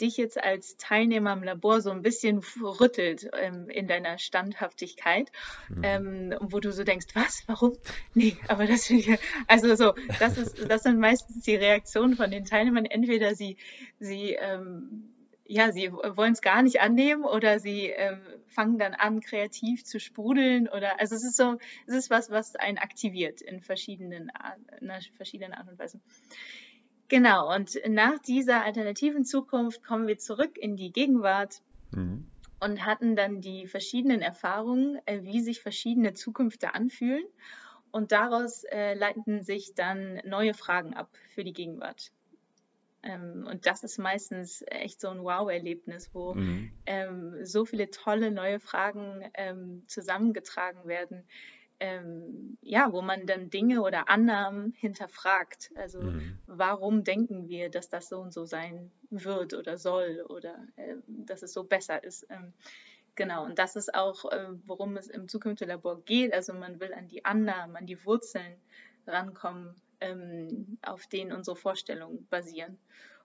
S2: dich jetzt als Teilnehmer im Labor so ein bisschen rüttelt ähm, in deiner Standhaftigkeit, mhm. ähm, wo du so denkst, was, warum? Nee, aber das finde ich, also so, das ist, das sind meistens die Reaktionen von den Teilnehmern. Entweder sie, sie ähm, ja, sie wollen es gar nicht annehmen oder sie äh, fangen dann an, kreativ zu sprudeln oder also es ist so, es ist was, was einen aktiviert in verschiedenen, in verschiedenen Art und Weise. Genau, und nach dieser alternativen Zukunft kommen wir zurück in die Gegenwart mhm. und hatten dann die verschiedenen Erfahrungen, äh, wie sich verschiedene Zukünfte anfühlen. Und daraus äh, leiten sich dann neue Fragen ab für die Gegenwart. Ähm, und das ist meistens echt so ein Wow-Erlebnis, wo mhm. ähm, so viele tolle neue Fragen ähm, zusammengetragen werden, ähm, ja, wo man dann Dinge oder Annahmen hinterfragt. Also mhm. warum denken wir, dass das so und so sein wird oder soll oder äh, dass es so besser ist. Ähm, genau, und das ist auch, äh, worum es im Zukunftslabor geht. Also man will an die Annahmen, an die Wurzeln rankommen, ähm, auf denen unsere Vorstellungen basieren.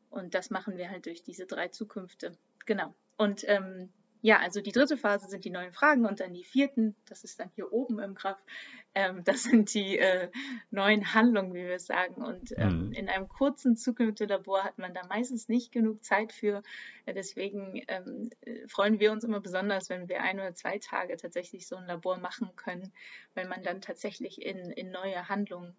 S2: Und das machen wir halt durch diese drei Zukünfte. Genau. Und ähm, ja, also die dritte Phase sind die neuen Fragen und dann die vierten, das ist dann hier oben im Graph, ähm, das sind die äh, neuen Handlungen, wie wir es sagen. Und ähm, mhm. in einem kurzen Zukunftslabor hat man da meistens nicht genug Zeit für. Deswegen ähm, freuen wir uns immer besonders, wenn wir ein oder zwei Tage tatsächlich so ein Labor machen können, weil man dann tatsächlich in, in neue Handlungen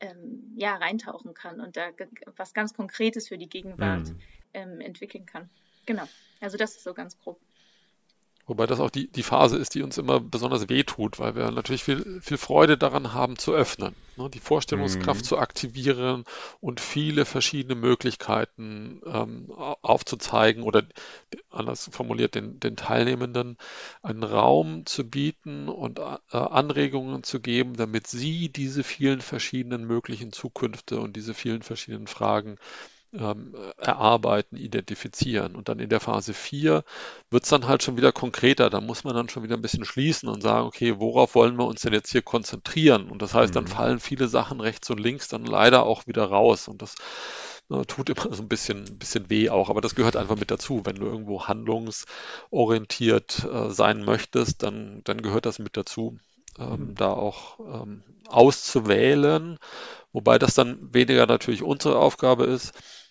S2: ähm, ja, reintauchen kann und da was ganz Konkretes für die Gegenwart mhm. ähm, entwickeln kann. Genau, also das ist so ganz grob.
S3: Wobei das auch die, die Phase ist, die uns immer besonders wehtut, weil wir natürlich viel, viel Freude daran haben zu öffnen, ne? die Vorstellungskraft mhm. zu aktivieren und viele verschiedene Möglichkeiten ähm, aufzuzeigen oder anders formuliert den, den Teilnehmenden einen Raum zu bieten und äh, Anregungen zu geben, damit sie diese vielen verschiedenen möglichen Zukünfte und diese vielen verschiedenen Fragen ähm, erarbeiten, identifizieren. Und dann in der Phase 4 wird es dann halt schon wieder konkreter. Da muss man dann schon wieder ein bisschen schließen und sagen, okay, worauf wollen wir uns denn jetzt hier konzentrieren? Und das heißt, mhm. dann fallen viele Sachen rechts und links dann leider auch wieder raus. Und das ne, tut immer so ein bisschen, bisschen weh auch, aber das gehört einfach mit dazu. Wenn du irgendwo handlungsorientiert äh, sein möchtest, dann, dann gehört das mit dazu, ähm, mhm. da auch ähm, auszuwählen, wobei das dann weniger natürlich unsere Aufgabe ist, äh,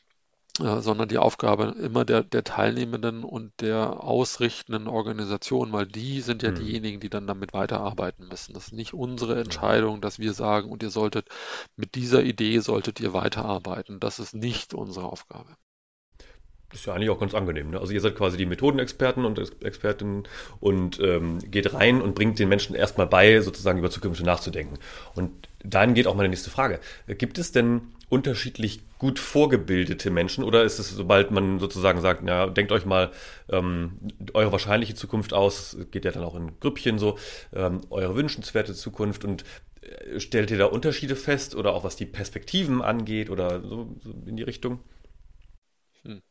S3: sondern die Aufgabe immer der, der Teilnehmenden und der ausrichtenden Organisation, weil die sind ja mhm. diejenigen, die dann damit weiterarbeiten müssen. Das ist nicht unsere Entscheidung, dass wir sagen, und ihr solltet mit dieser Idee solltet ihr weiterarbeiten. Das ist nicht unsere Aufgabe.
S1: Das ist ja eigentlich auch ganz angenehm. Ne? Also ihr seid quasi die Methodenexperten und Expertinnen und ähm, geht rein und bringt den Menschen erstmal bei, sozusagen über Zukünfte nachzudenken. Und dahin geht auch meine nächste Frage. Gibt es denn unterschiedlich gut vorgebildete Menschen oder ist es, sobald man sozusagen sagt, ja, denkt euch mal ähm, eure wahrscheinliche Zukunft aus, geht ja dann auch in Grüppchen so, ähm, eure wünschenswerte Zukunft und äh, stellt ihr da Unterschiede fest oder auch was die Perspektiven angeht oder so, so in die Richtung? Hm.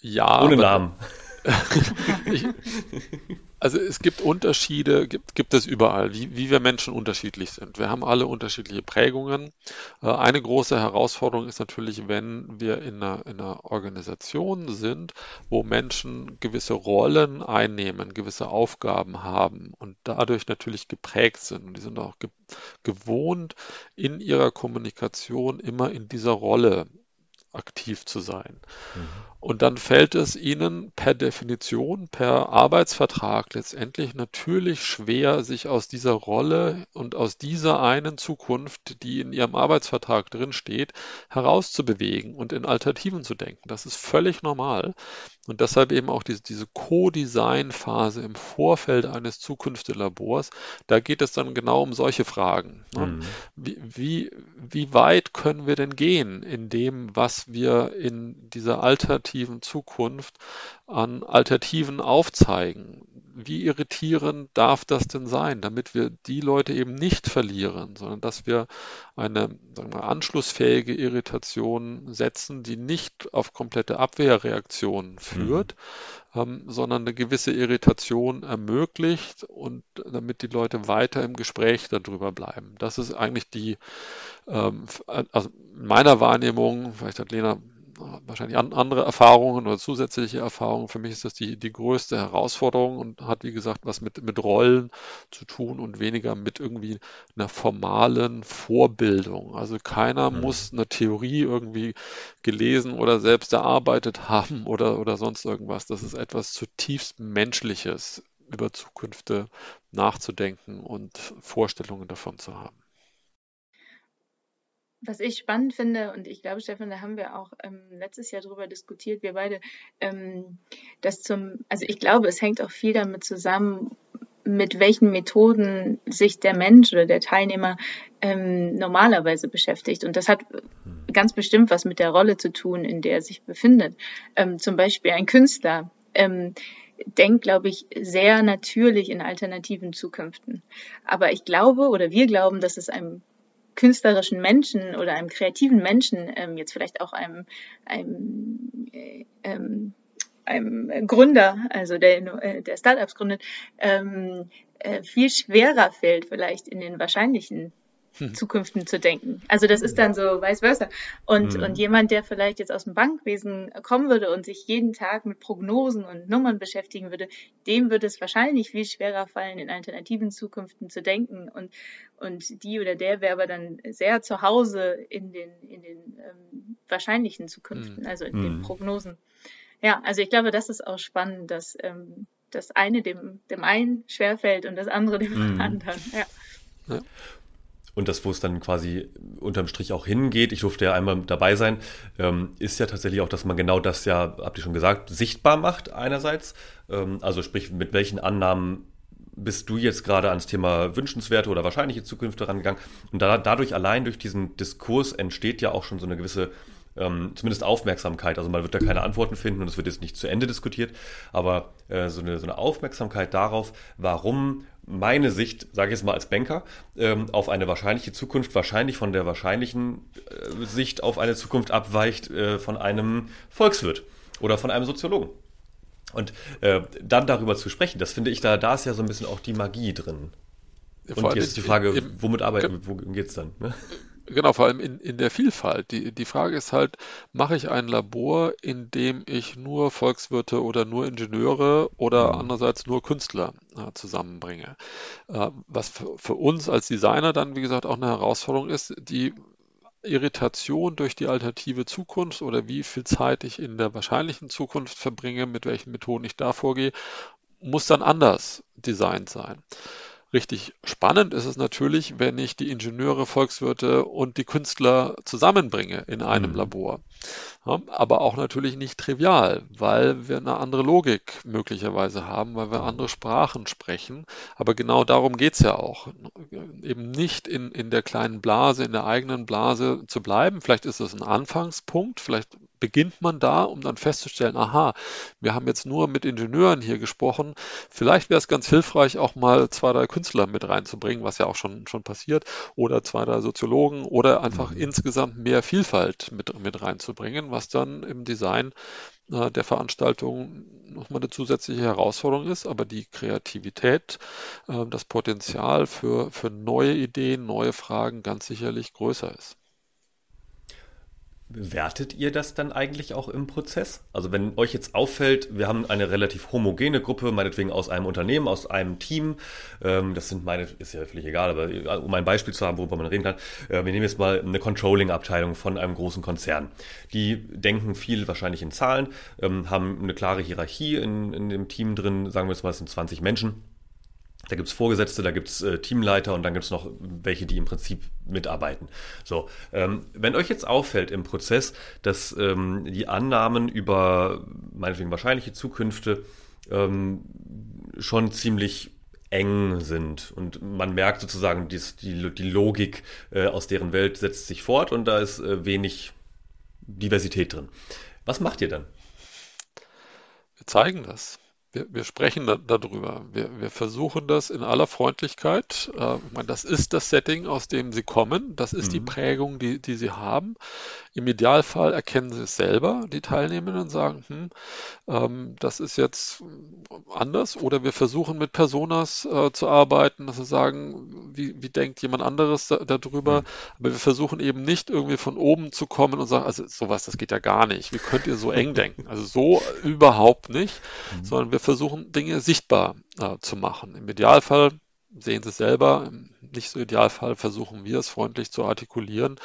S3: Ja.
S1: Ohne Namen. <laughs>
S3: ich, also es gibt Unterschiede, gibt, gibt es überall, wie, wie wir Menschen unterschiedlich sind. Wir haben alle unterschiedliche Prägungen. Äh, eine große Herausforderung ist natürlich, wenn wir in einer, in einer Organisation sind, wo Menschen gewisse Rollen einnehmen, gewisse Aufgaben haben und dadurch natürlich geprägt sind. Und die sind auch ge gewohnt, in ihrer Kommunikation immer in dieser Rolle aktiv zu sein. Mhm. Und dann fällt es ihnen per Definition, per Arbeitsvertrag letztendlich natürlich schwer, sich aus dieser Rolle und aus dieser einen Zukunft, die in ihrem Arbeitsvertrag drin steht, herauszubewegen und in Alternativen zu denken. Das ist völlig normal. Und deshalb eben auch diese, diese Co-Design-Phase im Vorfeld eines Zukunftslabors, da geht es dann genau um solche Fragen. Ne? Mhm. Wie, wie, wie weit können wir denn gehen in dem, was wir in dieser Alternativen Zukunft an Alternativen aufzeigen. Wie irritierend darf das denn sein, damit wir die Leute eben nicht verlieren, sondern dass wir eine wir, anschlussfähige Irritation setzen, die nicht auf komplette Abwehrreaktionen führt, mhm. Ähm, sondern eine gewisse Irritation ermöglicht und damit die Leute weiter im Gespräch darüber bleiben. Das ist eigentlich die, ähm, also in meiner Wahrnehmung, vielleicht hat Lena wahrscheinlich andere Erfahrungen oder zusätzliche Erfahrungen. Für mich ist das die, die größte Herausforderung und hat, wie gesagt, was mit, mit Rollen zu tun und weniger mit irgendwie einer formalen Vorbildung. Also keiner mhm. muss eine Theorie irgendwie gelesen oder selbst erarbeitet <laughs> haben oder, oder sonst irgendwas. Das ist etwas zutiefst Menschliches, über Zukünfte nachzudenken und Vorstellungen davon zu haben
S2: was ich spannend finde, und ich glaube, Stefan, da haben wir auch ähm, letztes Jahr drüber diskutiert, wir beide, ähm, dass zum, also ich glaube, es hängt auch viel damit zusammen, mit welchen Methoden sich der Mensch oder der Teilnehmer ähm, normalerweise beschäftigt. Und das hat ganz bestimmt was mit der Rolle zu tun, in der er sich befindet. Ähm, zum Beispiel ein Künstler. Ähm, denkt, glaube ich, sehr natürlich in alternativen Zukünften. Aber ich glaube oder wir glauben, dass es einem künstlerischen Menschen oder einem kreativen Menschen, ähm, jetzt vielleicht auch einem, einem, äh, ähm, einem Gründer, also der, äh, der Startups gründet, ähm, äh, viel schwerer fällt, vielleicht in den wahrscheinlichen hm. Zukünften zu denken. Also das ist dann so vice versa. Und, mhm. und jemand, der vielleicht jetzt aus dem Bankwesen kommen würde und sich jeden Tag mit Prognosen und Nummern beschäftigen würde, dem würde es wahrscheinlich viel schwerer fallen, in alternativen Zukünften zu denken. Und, und die oder der wäre aber dann sehr zu Hause in den, in den ähm, wahrscheinlichen Zukünften, mhm. also in mhm. den Prognosen. Ja, also ich glaube, das ist auch spannend, dass ähm, das eine dem, dem einen schwerfällt und das andere dem mhm. anderen. Ja.
S1: ja. Und das, wo es dann quasi unterm Strich auch hingeht, ich durfte ja einmal dabei sein, ähm, ist ja tatsächlich auch, dass man genau das ja, habt ihr schon gesagt, sichtbar macht einerseits. Ähm, also sprich, mit welchen Annahmen bist du jetzt gerade ans Thema wünschenswerte oder wahrscheinliche Zukünfte rangegangen? Und da, dadurch allein durch diesen Diskurs entsteht ja auch schon so eine gewisse ähm, zumindest Aufmerksamkeit. Also man wird da keine Antworten finden und es wird jetzt nicht zu Ende diskutiert, aber äh, so, eine, so eine Aufmerksamkeit darauf, warum meine Sicht, sage ich jetzt mal als Banker, ähm, auf eine wahrscheinliche Zukunft wahrscheinlich von der wahrscheinlichen äh, Sicht auf eine Zukunft abweicht äh, von einem Volkswirt oder von einem Soziologen. Und äh, dann darüber zu sprechen, das finde ich, da, da ist ja so ein bisschen auch die Magie drin. Und jetzt ist die Frage, womit arbeiten, wo geht's dann? Ne?
S3: Genau, vor allem in, in der Vielfalt. Die, die Frage ist halt, mache ich ein Labor, in dem ich nur Volkswirte oder nur Ingenieure oder mhm. andererseits nur Künstler äh, zusammenbringe? Äh, was für, für uns als Designer dann, wie gesagt, auch eine Herausforderung ist, die Irritation durch die alternative Zukunft oder wie viel Zeit ich in der wahrscheinlichen Zukunft verbringe, mit welchen Methoden ich da vorgehe, muss dann anders designt sein. Richtig spannend ist es natürlich, wenn ich die Ingenieure, Volkswirte und die Künstler zusammenbringe in einem mhm. Labor. Ja, aber auch natürlich nicht trivial, weil wir eine andere Logik möglicherweise haben, weil wir andere Sprachen sprechen. Aber genau darum geht es ja auch. Eben nicht in, in der kleinen Blase, in der eigenen Blase zu bleiben. Vielleicht ist es ein Anfangspunkt, vielleicht beginnt man da, um dann festzustellen, aha, wir haben jetzt nur mit Ingenieuren hier gesprochen. Vielleicht wäre es ganz hilfreich, auch mal zwei, drei Künstler mit reinzubringen, was ja auch schon, schon passiert, oder zwei, drei Soziologen oder einfach mhm. insgesamt mehr Vielfalt mit, mit reinzubringen, was dann im Design äh, der Veranstaltung nochmal eine zusätzliche Herausforderung ist, aber die Kreativität, äh, das Potenzial für, für neue Ideen, neue Fragen ganz sicherlich größer ist.
S1: Bewertet ihr das dann eigentlich auch im Prozess? Also wenn euch jetzt auffällt, wir haben eine relativ homogene Gruppe, meinetwegen aus einem Unternehmen, aus einem Team, ähm, das sind meine, ist ja völlig egal, aber äh, um ein Beispiel zu haben, worüber man reden kann, äh, wir nehmen jetzt mal eine Controlling-Abteilung von einem großen Konzern. Die denken viel wahrscheinlich in Zahlen, ähm, haben eine klare Hierarchie in, in dem Team drin, sagen wir jetzt mal, es sind 20 Menschen da gibt's Vorgesetzte, da gibt's äh, Teamleiter und dann gibt's noch welche, die im Prinzip mitarbeiten. So, ähm, wenn euch jetzt auffällt im Prozess, dass ähm, die Annahmen über meinetwegen wahrscheinliche Zukünfte ähm, schon ziemlich eng sind und man merkt sozusagen, die, die, die Logik äh, aus deren Welt setzt sich fort und da ist äh, wenig Diversität drin. Was macht ihr dann?
S3: Wir zeigen das wir, wir sprechen da, darüber. Wir, wir versuchen das in aller Freundlichkeit. Äh, ich meine, das ist das Setting, aus dem sie kommen. Das ist mhm. die Prägung, die, die sie haben. Im Idealfall erkennen sie es selber, die Teilnehmenden, und sagen, hm, ähm, das ist jetzt anders. Oder wir versuchen mit Personas äh, zu arbeiten, dass sie sagen, wie, wie denkt jemand anderes da, darüber. Mhm. Aber wir versuchen eben nicht irgendwie von oben zu kommen und sagen, also sowas, das geht ja gar nicht. Wie könnt ihr so eng denken? Also so überhaupt nicht, mhm. sondern wir versuchen, Dinge sichtbar äh, zu machen. Im Idealfall sehen Sie es selber, im nicht so Idealfall versuchen wir es freundlich zu artikulieren,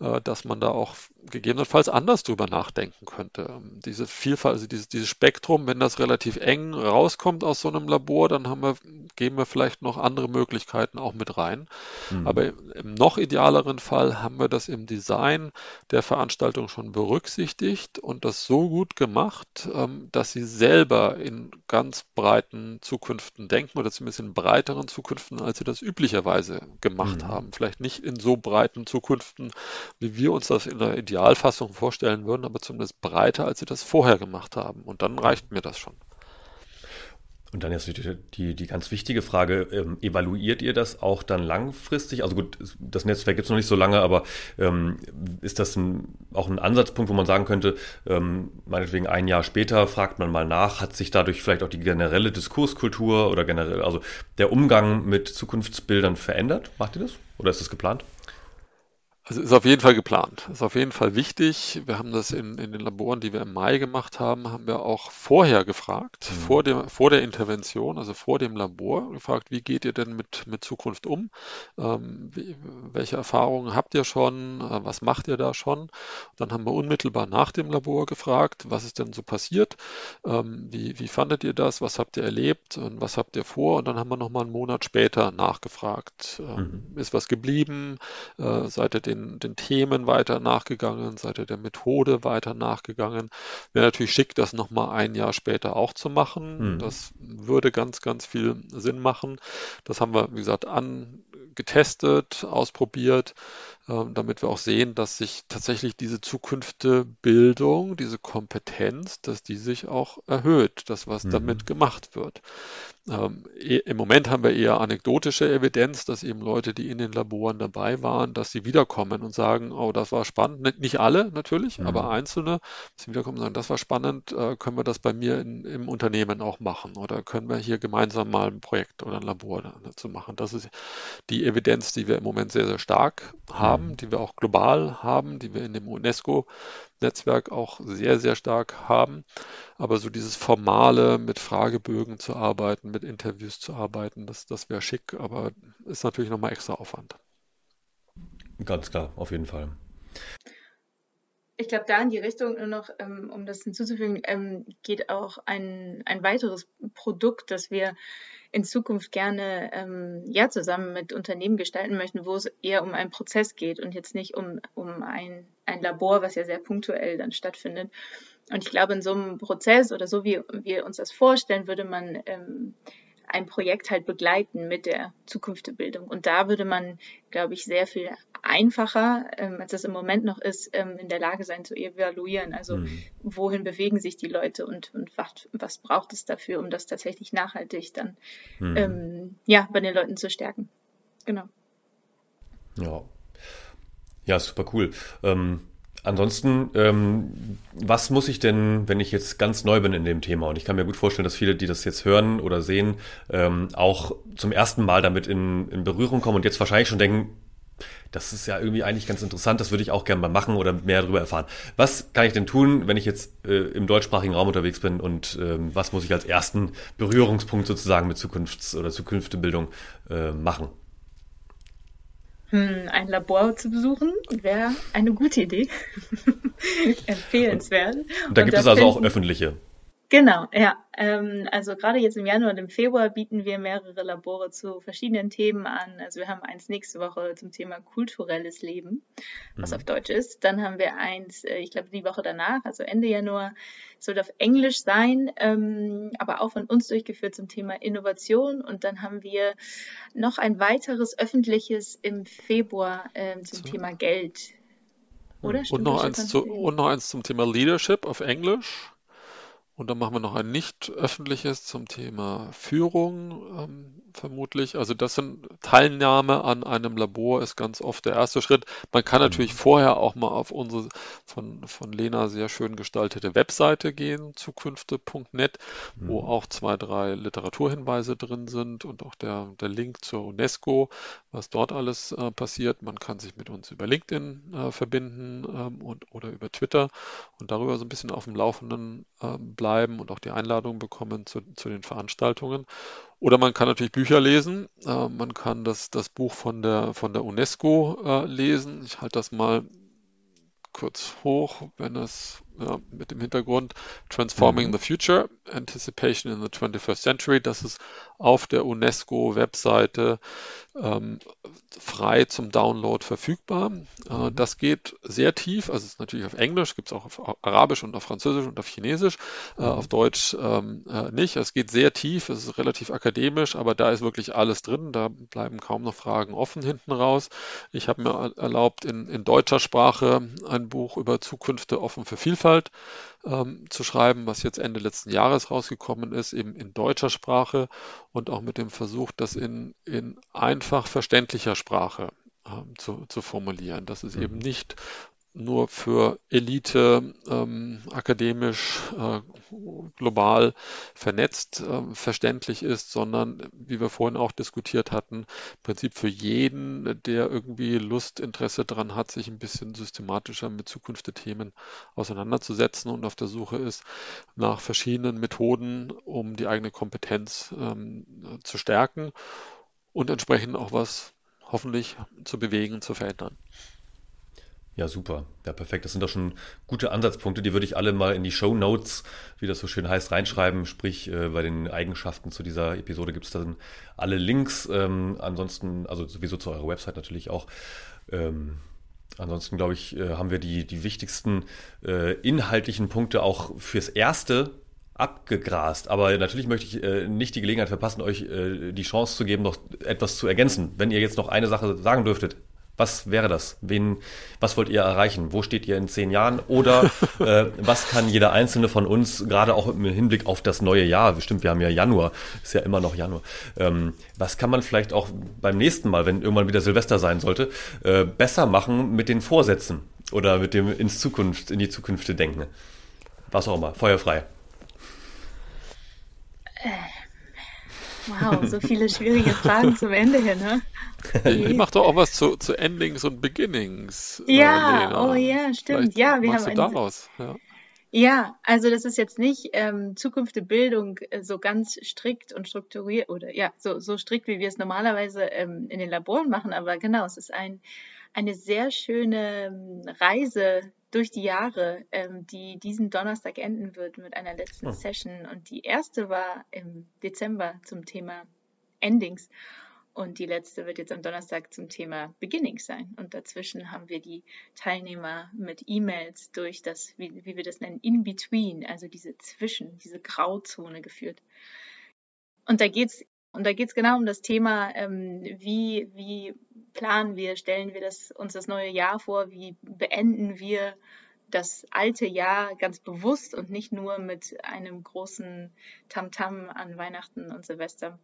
S3: äh, dass man da auch gegebenenfalls anders drüber nachdenken könnte. Ähm, diese Vielfalt, also dieses, dieses Spektrum, wenn das relativ eng rauskommt aus so einem Labor, dann haben wir, geben wir vielleicht noch andere Möglichkeiten auch mit rein. Mhm. Aber im noch idealeren Fall haben wir das im Design der Veranstaltung schon berücksichtigt und das so gut gemacht, ähm, dass sie selber in ganz breiten Zukünften denken oder zumindest in breiteren Zukünften, als sie das üblicherweise gemacht mhm. haben. Vielleicht nicht in so breiten Zukünften, wie wir uns das in der Idealfassung vorstellen würden, aber zumindest breiter, als sie das vorher gemacht haben. Und dann reicht mir das schon.
S1: Und dann ist die, die, die ganz wichtige Frage, ähm, evaluiert ihr das auch dann langfristig? Also gut, das Netzwerk gibt es noch nicht so lange, aber ähm, ist das ein, auch ein Ansatzpunkt, wo man sagen könnte, ähm, meinetwegen ein Jahr später fragt man mal nach, hat sich dadurch vielleicht auch die generelle Diskurskultur oder generell, also der Umgang mit Zukunftsbildern verändert? Macht ihr das? Oder ist das geplant?
S3: Also ist auf jeden Fall geplant. Ist auf jeden Fall wichtig. Wir haben das in, in den Laboren, die wir im Mai gemacht haben, haben wir auch vorher gefragt, mhm. vor, dem, vor der Intervention, also vor dem Labor, gefragt, wie geht ihr denn mit, mit Zukunft um? Ähm, wie, welche Erfahrungen habt ihr schon? Äh, was macht ihr da schon? Dann haben wir unmittelbar nach dem Labor gefragt, was ist denn so passiert? Ähm, wie, wie fandet ihr das? Was habt ihr erlebt? Und was habt ihr vor? Und dann haben wir nochmal einen Monat später nachgefragt. Ähm, mhm. Ist was geblieben? Äh, seid ihr den den, den Themen weiter nachgegangen, seid ihr der Methode weiter nachgegangen. Wäre natürlich schick, das nochmal ein Jahr später auch zu machen. Mhm. Das würde ganz, ganz viel Sinn machen. Das haben wir, wie gesagt, angetestet, ausprobiert. Ähm, damit wir auch sehen, dass sich tatsächlich diese Zukünftebildung, diese Kompetenz, dass die sich auch erhöht, das was mhm. damit gemacht wird. Ähm, Im Moment haben wir eher anekdotische Evidenz, dass eben Leute, die in den Laboren dabei waren, dass sie wiederkommen und sagen, oh, das war spannend. Nicht alle natürlich, mhm. aber einzelne, dass sie wiederkommen und sagen, das war spannend, äh, können wir das bei mir in, im Unternehmen auch machen oder können wir hier gemeinsam mal ein Projekt oder ein Labor dazu machen. Das ist die Evidenz, die wir im Moment sehr, sehr stark haben haben, die wir auch global haben, die wir in dem UNESCO-Netzwerk auch sehr, sehr stark haben. Aber so dieses Formale, mit Fragebögen zu arbeiten, mit Interviews zu arbeiten, das, das wäre schick, aber ist natürlich nochmal extra Aufwand.
S1: Ganz klar, auf jeden Fall.
S2: Ich glaube, da in die Richtung nur noch, ähm, um das hinzuzufügen, ähm, geht auch ein, ein weiteres Produkt, das wir in Zukunft gerne ähm, ja zusammen mit Unternehmen gestalten möchten, wo es eher um einen Prozess geht und jetzt nicht um, um ein, ein Labor, was ja sehr punktuell dann stattfindet. Und ich glaube, in so einem Prozess oder so wie wir uns das vorstellen, würde man ähm, ein Projekt halt begleiten mit der Zukunftebildung. Und da würde man, glaube ich, sehr viel einfacher, ähm, als es im Moment noch ist, ähm, in der Lage sein zu evaluieren. Also mhm. wohin bewegen sich die Leute und, und was, was braucht es dafür, um das tatsächlich nachhaltig dann mhm. ähm, ja, bei den Leuten zu stärken. Genau.
S1: Ja. Ja, super cool. Ähm, Ansonsten, ähm, was muss ich denn, wenn ich jetzt ganz neu bin in dem Thema? Und ich kann mir gut vorstellen, dass viele, die das jetzt hören oder sehen, ähm, auch zum ersten Mal damit in, in Berührung kommen und jetzt wahrscheinlich schon denken, das ist ja irgendwie eigentlich ganz interessant, das würde ich auch gerne mal machen oder mehr darüber erfahren. Was kann ich denn tun, wenn ich jetzt äh, im deutschsprachigen Raum unterwegs bin und ähm, was muss ich als ersten Berührungspunkt sozusagen mit Zukunfts- oder Zukünftebildung äh, machen?
S2: Hm, ein Labor zu besuchen wäre eine gute Idee. <laughs> Empfehlenswert.
S1: Und da gibt und es also auch öffentliche.
S2: Genau, ja. Ähm, also gerade jetzt im Januar und im Februar bieten wir mehrere Labore zu verschiedenen Themen an. Also wir haben eins nächste Woche zum Thema kulturelles Leben, was mhm. auf Deutsch ist. Dann haben wir eins, äh, ich glaube die Woche danach, also Ende Januar, soll auf Englisch sein, ähm, aber auch von uns durchgeführt zum Thema Innovation. Und dann haben wir noch ein weiteres öffentliches im Februar ähm, zum so. Thema Geld.
S3: Oder? Und noch, eins zu, und noch eins zum Thema Leadership auf Englisch. Und dann machen wir noch ein nicht öffentliches zum Thema Führung, ähm, vermutlich. Also das sind Teilnahme an einem Labor ist ganz oft der erste Schritt. Man kann natürlich mhm. vorher auch mal auf unsere von, von Lena sehr schön gestaltete Webseite gehen, zukünfte.net, mhm. wo auch zwei, drei Literaturhinweise drin sind und auch der, der Link zur UNESCO, was dort alles äh, passiert. Man kann sich mit uns über LinkedIn äh, verbinden ähm, und, oder über Twitter und darüber so ein bisschen auf dem Laufenden äh, bleiben und auch die Einladung bekommen zu, zu den Veranstaltungen. Oder man kann natürlich Bücher lesen. Äh, man kann das, das Buch von der, von der UNESCO äh, lesen. Ich halte das mal kurz hoch, wenn es ja, mit dem Hintergrund Transforming mhm. the Future, Anticipation in the 21st Century. Das ist auf der UNESCO-Webseite ähm, frei zum Download verfügbar. Äh, mhm. das geht sehr tief, also es ist natürlich auf Englisch, gibt es auch auf Arabisch und auf Französisch und auf Chinesisch, äh, mhm. auf Deutsch ähm, äh, nicht. Es geht sehr tief, es ist relativ akademisch, aber da ist wirklich alles drin, da bleiben kaum noch Fragen offen hinten raus. Ich habe mir erlaubt, in, in deutscher Sprache ein Buch über Zukünfte offen für Vielfalt Vielfalt ähm, zu schreiben, was jetzt Ende letzten Jahres rausgekommen ist, eben in deutscher Sprache und auch mit dem Versuch, das in, in einfach verständlicher Sprache ähm, zu, zu formulieren, dass es eben mhm. nicht nur für Elite ähm, akademisch äh, global vernetzt äh, verständlich ist, sondern wie wir vorhin auch diskutiert hatten, im Prinzip für jeden, der irgendwie Lust, Interesse daran hat, sich ein bisschen systematischer mit Zukunftsthemen auseinanderzusetzen und auf der Suche ist nach verschiedenen Methoden, um die eigene Kompetenz ähm, zu stärken und entsprechend auch was hoffentlich zu bewegen, zu verändern.
S1: Ja, super. Ja, perfekt. Das sind doch schon gute Ansatzpunkte. Die würde ich alle mal in die Show Notes, wie das so schön heißt, reinschreiben. Sprich, äh, bei den Eigenschaften zu dieser Episode gibt es dann alle Links. Ähm, ansonsten, also sowieso zu eurer Website natürlich auch. Ähm, ansonsten, glaube ich, äh, haben wir die, die wichtigsten äh, inhaltlichen Punkte auch fürs Erste abgegrast. Aber natürlich möchte ich äh, nicht die Gelegenheit verpassen, euch äh, die Chance zu geben, noch etwas zu ergänzen. Wenn ihr jetzt noch eine Sache sagen dürftet, was wäre das? Wen, was wollt ihr erreichen? Wo steht ihr in zehn Jahren? Oder <laughs> äh, was kann jeder einzelne von uns, gerade auch im Hinblick auf das neue Jahr, bestimmt, wir haben ja Januar, ist ja immer noch Januar, ähm, was kann man vielleicht auch beim nächsten Mal, wenn irgendwann wieder Silvester sein sollte, äh, besser machen mit den Vorsätzen oder mit dem ins Zukunft, in die Zukunft denken? Was auch immer, feuerfrei.
S2: Äh. Wow, so viele schwierige Fragen zum Ende hin, ne? <laughs>
S3: Ich mache doch auch was zu, zu Endings und Beginnings.
S2: Äh, ja, äh, oh ja, stimmt. Vielleicht ja,
S3: wir haben du daraus. Ja.
S2: Ja, also das ist jetzt nicht ähm, Zukunft der Bildung äh, so ganz strikt und strukturiert oder ja, so, so strikt, wie wir es normalerweise ähm, in den Laboren machen, aber genau, es ist ein, eine sehr schöne ähm, Reise durch die Jahre, ähm, die diesen Donnerstag enden wird mit einer letzten oh. Session. Und die erste war im Dezember zum Thema Endings. Und die letzte wird jetzt am Donnerstag zum Thema Beginnings sein. Und dazwischen haben wir die Teilnehmer mit E-Mails durch das, wie, wie wir das nennen, In-Between, also diese Zwischen, diese Grauzone geführt. Und da geht's und da geht's genau um das Thema, ähm, wie, wie planen wir, stellen wir das, uns das neue Jahr vor, wie beenden wir das alte Jahr ganz bewusst und nicht nur mit einem großen Tamtam -Tam an Weihnachten und Silvester.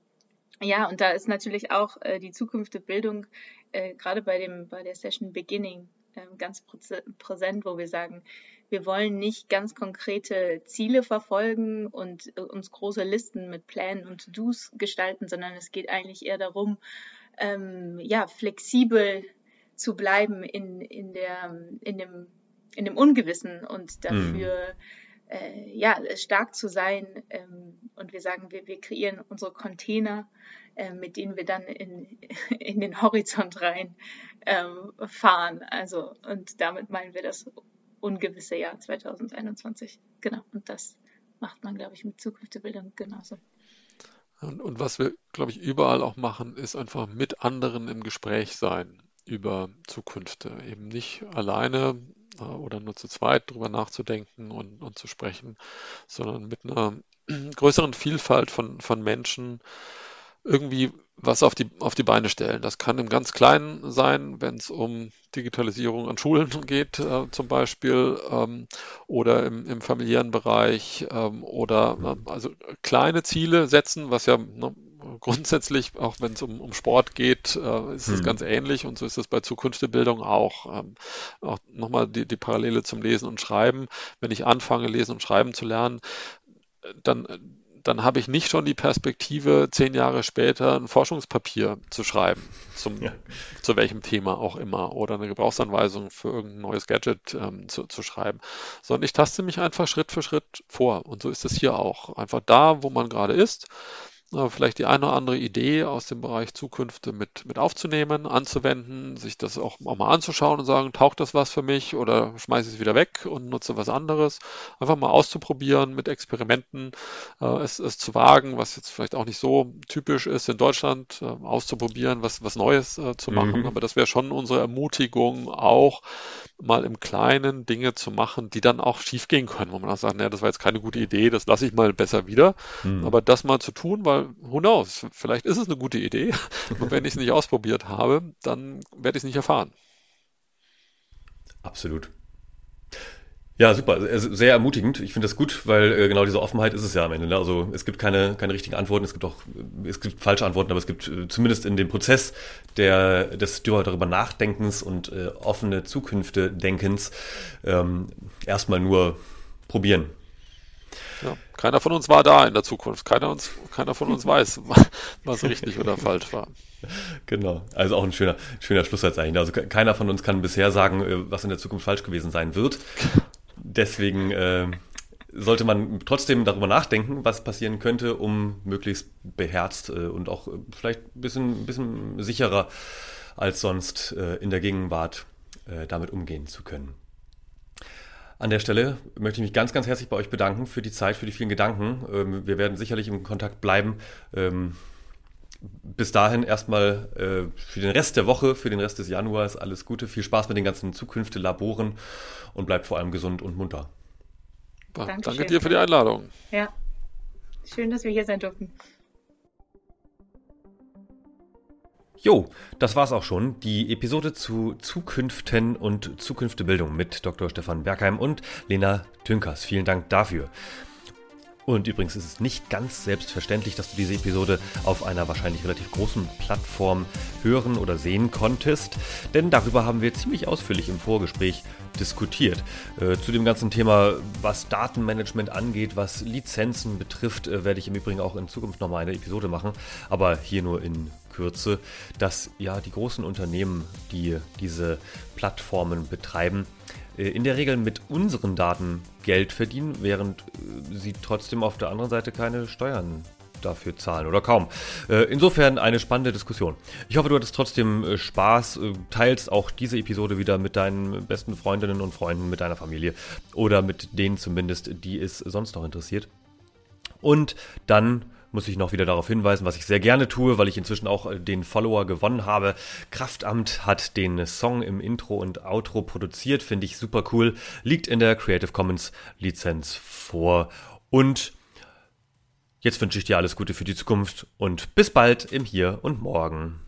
S2: Ja, und da ist natürlich auch äh, die Zukunft der Bildung äh, gerade bei dem bei der Session Beginning äh, ganz präsent, wo wir sagen, wir wollen nicht ganz konkrete Ziele verfolgen und äh, uns große Listen mit Plänen und To-Dos gestalten, sondern es geht eigentlich eher darum, ähm, ja, flexibel zu bleiben in, in, der, in, dem, in dem Ungewissen und dafür mhm. äh, ja, stark zu sein. Ähm, und wir sagen, wir, wir kreieren unsere Container, äh, mit denen wir dann in, in den Horizont rein ähm, fahren. Also, und damit meinen wir das ungewisse Jahr 2021. Genau. Und das macht man, glaube ich, mit Zukunft der Bildung genauso.
S3: Und, und was wir, glaube ich, überall auch machen, ist einfach mit anderen im Gespräch sein über Zukunft. Eben nicht alleine äh, oder nur zu zweit drüber nachzudenken und, und zu sprechen, sondern mit einer <clears throat> größeren Vielfalt von, von Menschen irgendwie was auf die, auf die Beine stellen. Das kann im ganz Kleinen sein, wenn es um Digitalisierung an Schulen <laughs> geht, äh, zum Beispiel, ähm, oder im, im familiären Bereich, ähm, oder äh, also kleine Ziele setzen, was ja ne, grundsätzlich, auch wenn es um, um Sport geht, äh, ist es hm. ganz ähnlich und so ist es bei Zukunft der Bildung auch. Ähm, auch nochmal die, die Parallele zum Lesen und Schreiben. Wenn ich anfange, lesen und schreiben zu lernen, dann dann habe ich nicht schon die Perspektive, zehn Jahre später ein Forschungspapier zu schreiben, zum, ja. zu welchem Thema auch immer, oder eine Gebrauchsanweisung für irgendein neues Gadget ähm, zu, zu schreiben, sondern ich taste mich einfach Schritt für Schritt vor. Und so ist es hier auch. Einfach da, wo man gerade ist, vielleicht die eine oder andere Idee aus dem Bereich Zukunft mit, mit aufzunehmen, anzuwenden, sich das auch, auch mal anzuschauen und sagen, taucht das was für mich oder schmeiße ich es wieder weg und nutze was anderes. Einfach mal auszuprobieren, mit Experimenten äh, es, es zu wagen, was jetzt vielleicht auch nicht so typisch ist in Deutschland, äh, auszuprobieren, was, was Neues äh, zu machen. Mhm. Aber das wäre schon unsere Ermutigung, auch mal im Kleinen Dinge zu machen, die dann auch schief gehen können, wo man auch sagt, naja, das war jetzt keine gute Idee, das lasse ich mal besser wieder. Mhm. Aber das mal zu tun, weil weil, who knows, vielleicht ist es eine gute Idee. <laughs> Und wenn ich es nicht ausprobiert habe, dann werde ich es nicht erfahren.
S1: Absolut. Ja, super. Sehr ermutigend. Ich finde das gut, weil äh, genau diese Offenheit ist es ja am Ende. Ne? Also es gibt keine, keine richtigen Antworten, es gibt auch, es gibt falsche Antworten, aber es gibt äh, zumindest in dem Prozess der, des darüber Nachdenkens und äh, offene Zukünfte Denkens ähm, erstmal nur probieren.
S3: Keiner von uns war da in der Zukunft. Keiner, uns, keiner von uns weiß, <laughs> was richtig oder <laughs> falsch war.
S1: Genau, also auch ein schöner, schöner Schlusssatz eigentlich. Also keiner von uns kann bisher sagen, äh, was in der Zukunft falsch gewesen sein wird. Deswegen äh, sollte man trotzdem darüber nachdenken, was passieren könnte, um möglichst beherzt äh, und auch vielleicht ein bisschen, bisschen sicherer als sonst äh, in der Gegenwart äh, damit umgehen zu können. An der Stelle möchte ich mich ganz, ganz herzlich bei euch bedanken für die Zeit, für die vielen Gedanken. Ähm, wir werden sicherlich im Kontakt bleiben. Ähm, bis dahin erstmal äh, für den Rest der Woche, für den Rest des Januars alles Gute, viel Spaß mit den ganzen Zukünfte Laboren und bleibt vor allem gesund und munter.
S3: Dankeschön. Danke dir für die Einladung.
S2: Ja, schön, dass wir hier sein durften.
S1: Jo, das war's auch schon. Die Episode zu Zukünften und Zukünftebildung mit Dr. Stefan Bergheim und Lena Tünkers. Vielen Dank dafür. Und übrigens ist es nicht ganz selbstverständlich, dass du diese Episode auf einer wahrscheinlich relativ großen Plattform hören oder sehen konntest, denn darüber haben wir ziemlich ausführlich im Vorgespräch diskutiert. Äh, zu dem ganzen Thema, was Datenmanagement angeht, was Lizenzen betrifft, äh, werde ich im Übrigen auch in Zukunft nochmal eine Episode machen, aber hier nur in Kürze, dass ja die großen Unternehmen, die diese Plattformen betreiben, äh, in der Regel mit unseren Daten Geld verdienen, während äh, sie trotzdem auf der anderen Seite keine Steuern dafür zahlen oder kaum. Äh, insofern eine spannende Diskussion. Ich hoffe, du hattest trotzdem Spaß, teilst auch diese Episode wieder mit deinen besten Freundinnen und Freunden, mit deiner Familie oder mit denen zumindest, die es sonst noch interessiert. Und dann muss ich noch wieder darauf hinweisen, was ich sehr gerne tue, weil ich inzwischen auch äh, den Follower gewonnen habe. Kraftamt hat den Song im Intro und Outro produziert, finde ich super cool. Liegt in der Creative Commons Lizenz vor. Und jetzt wünsche ich dir alles Gute für die Zukunft und bis bald im Hier und Morgen.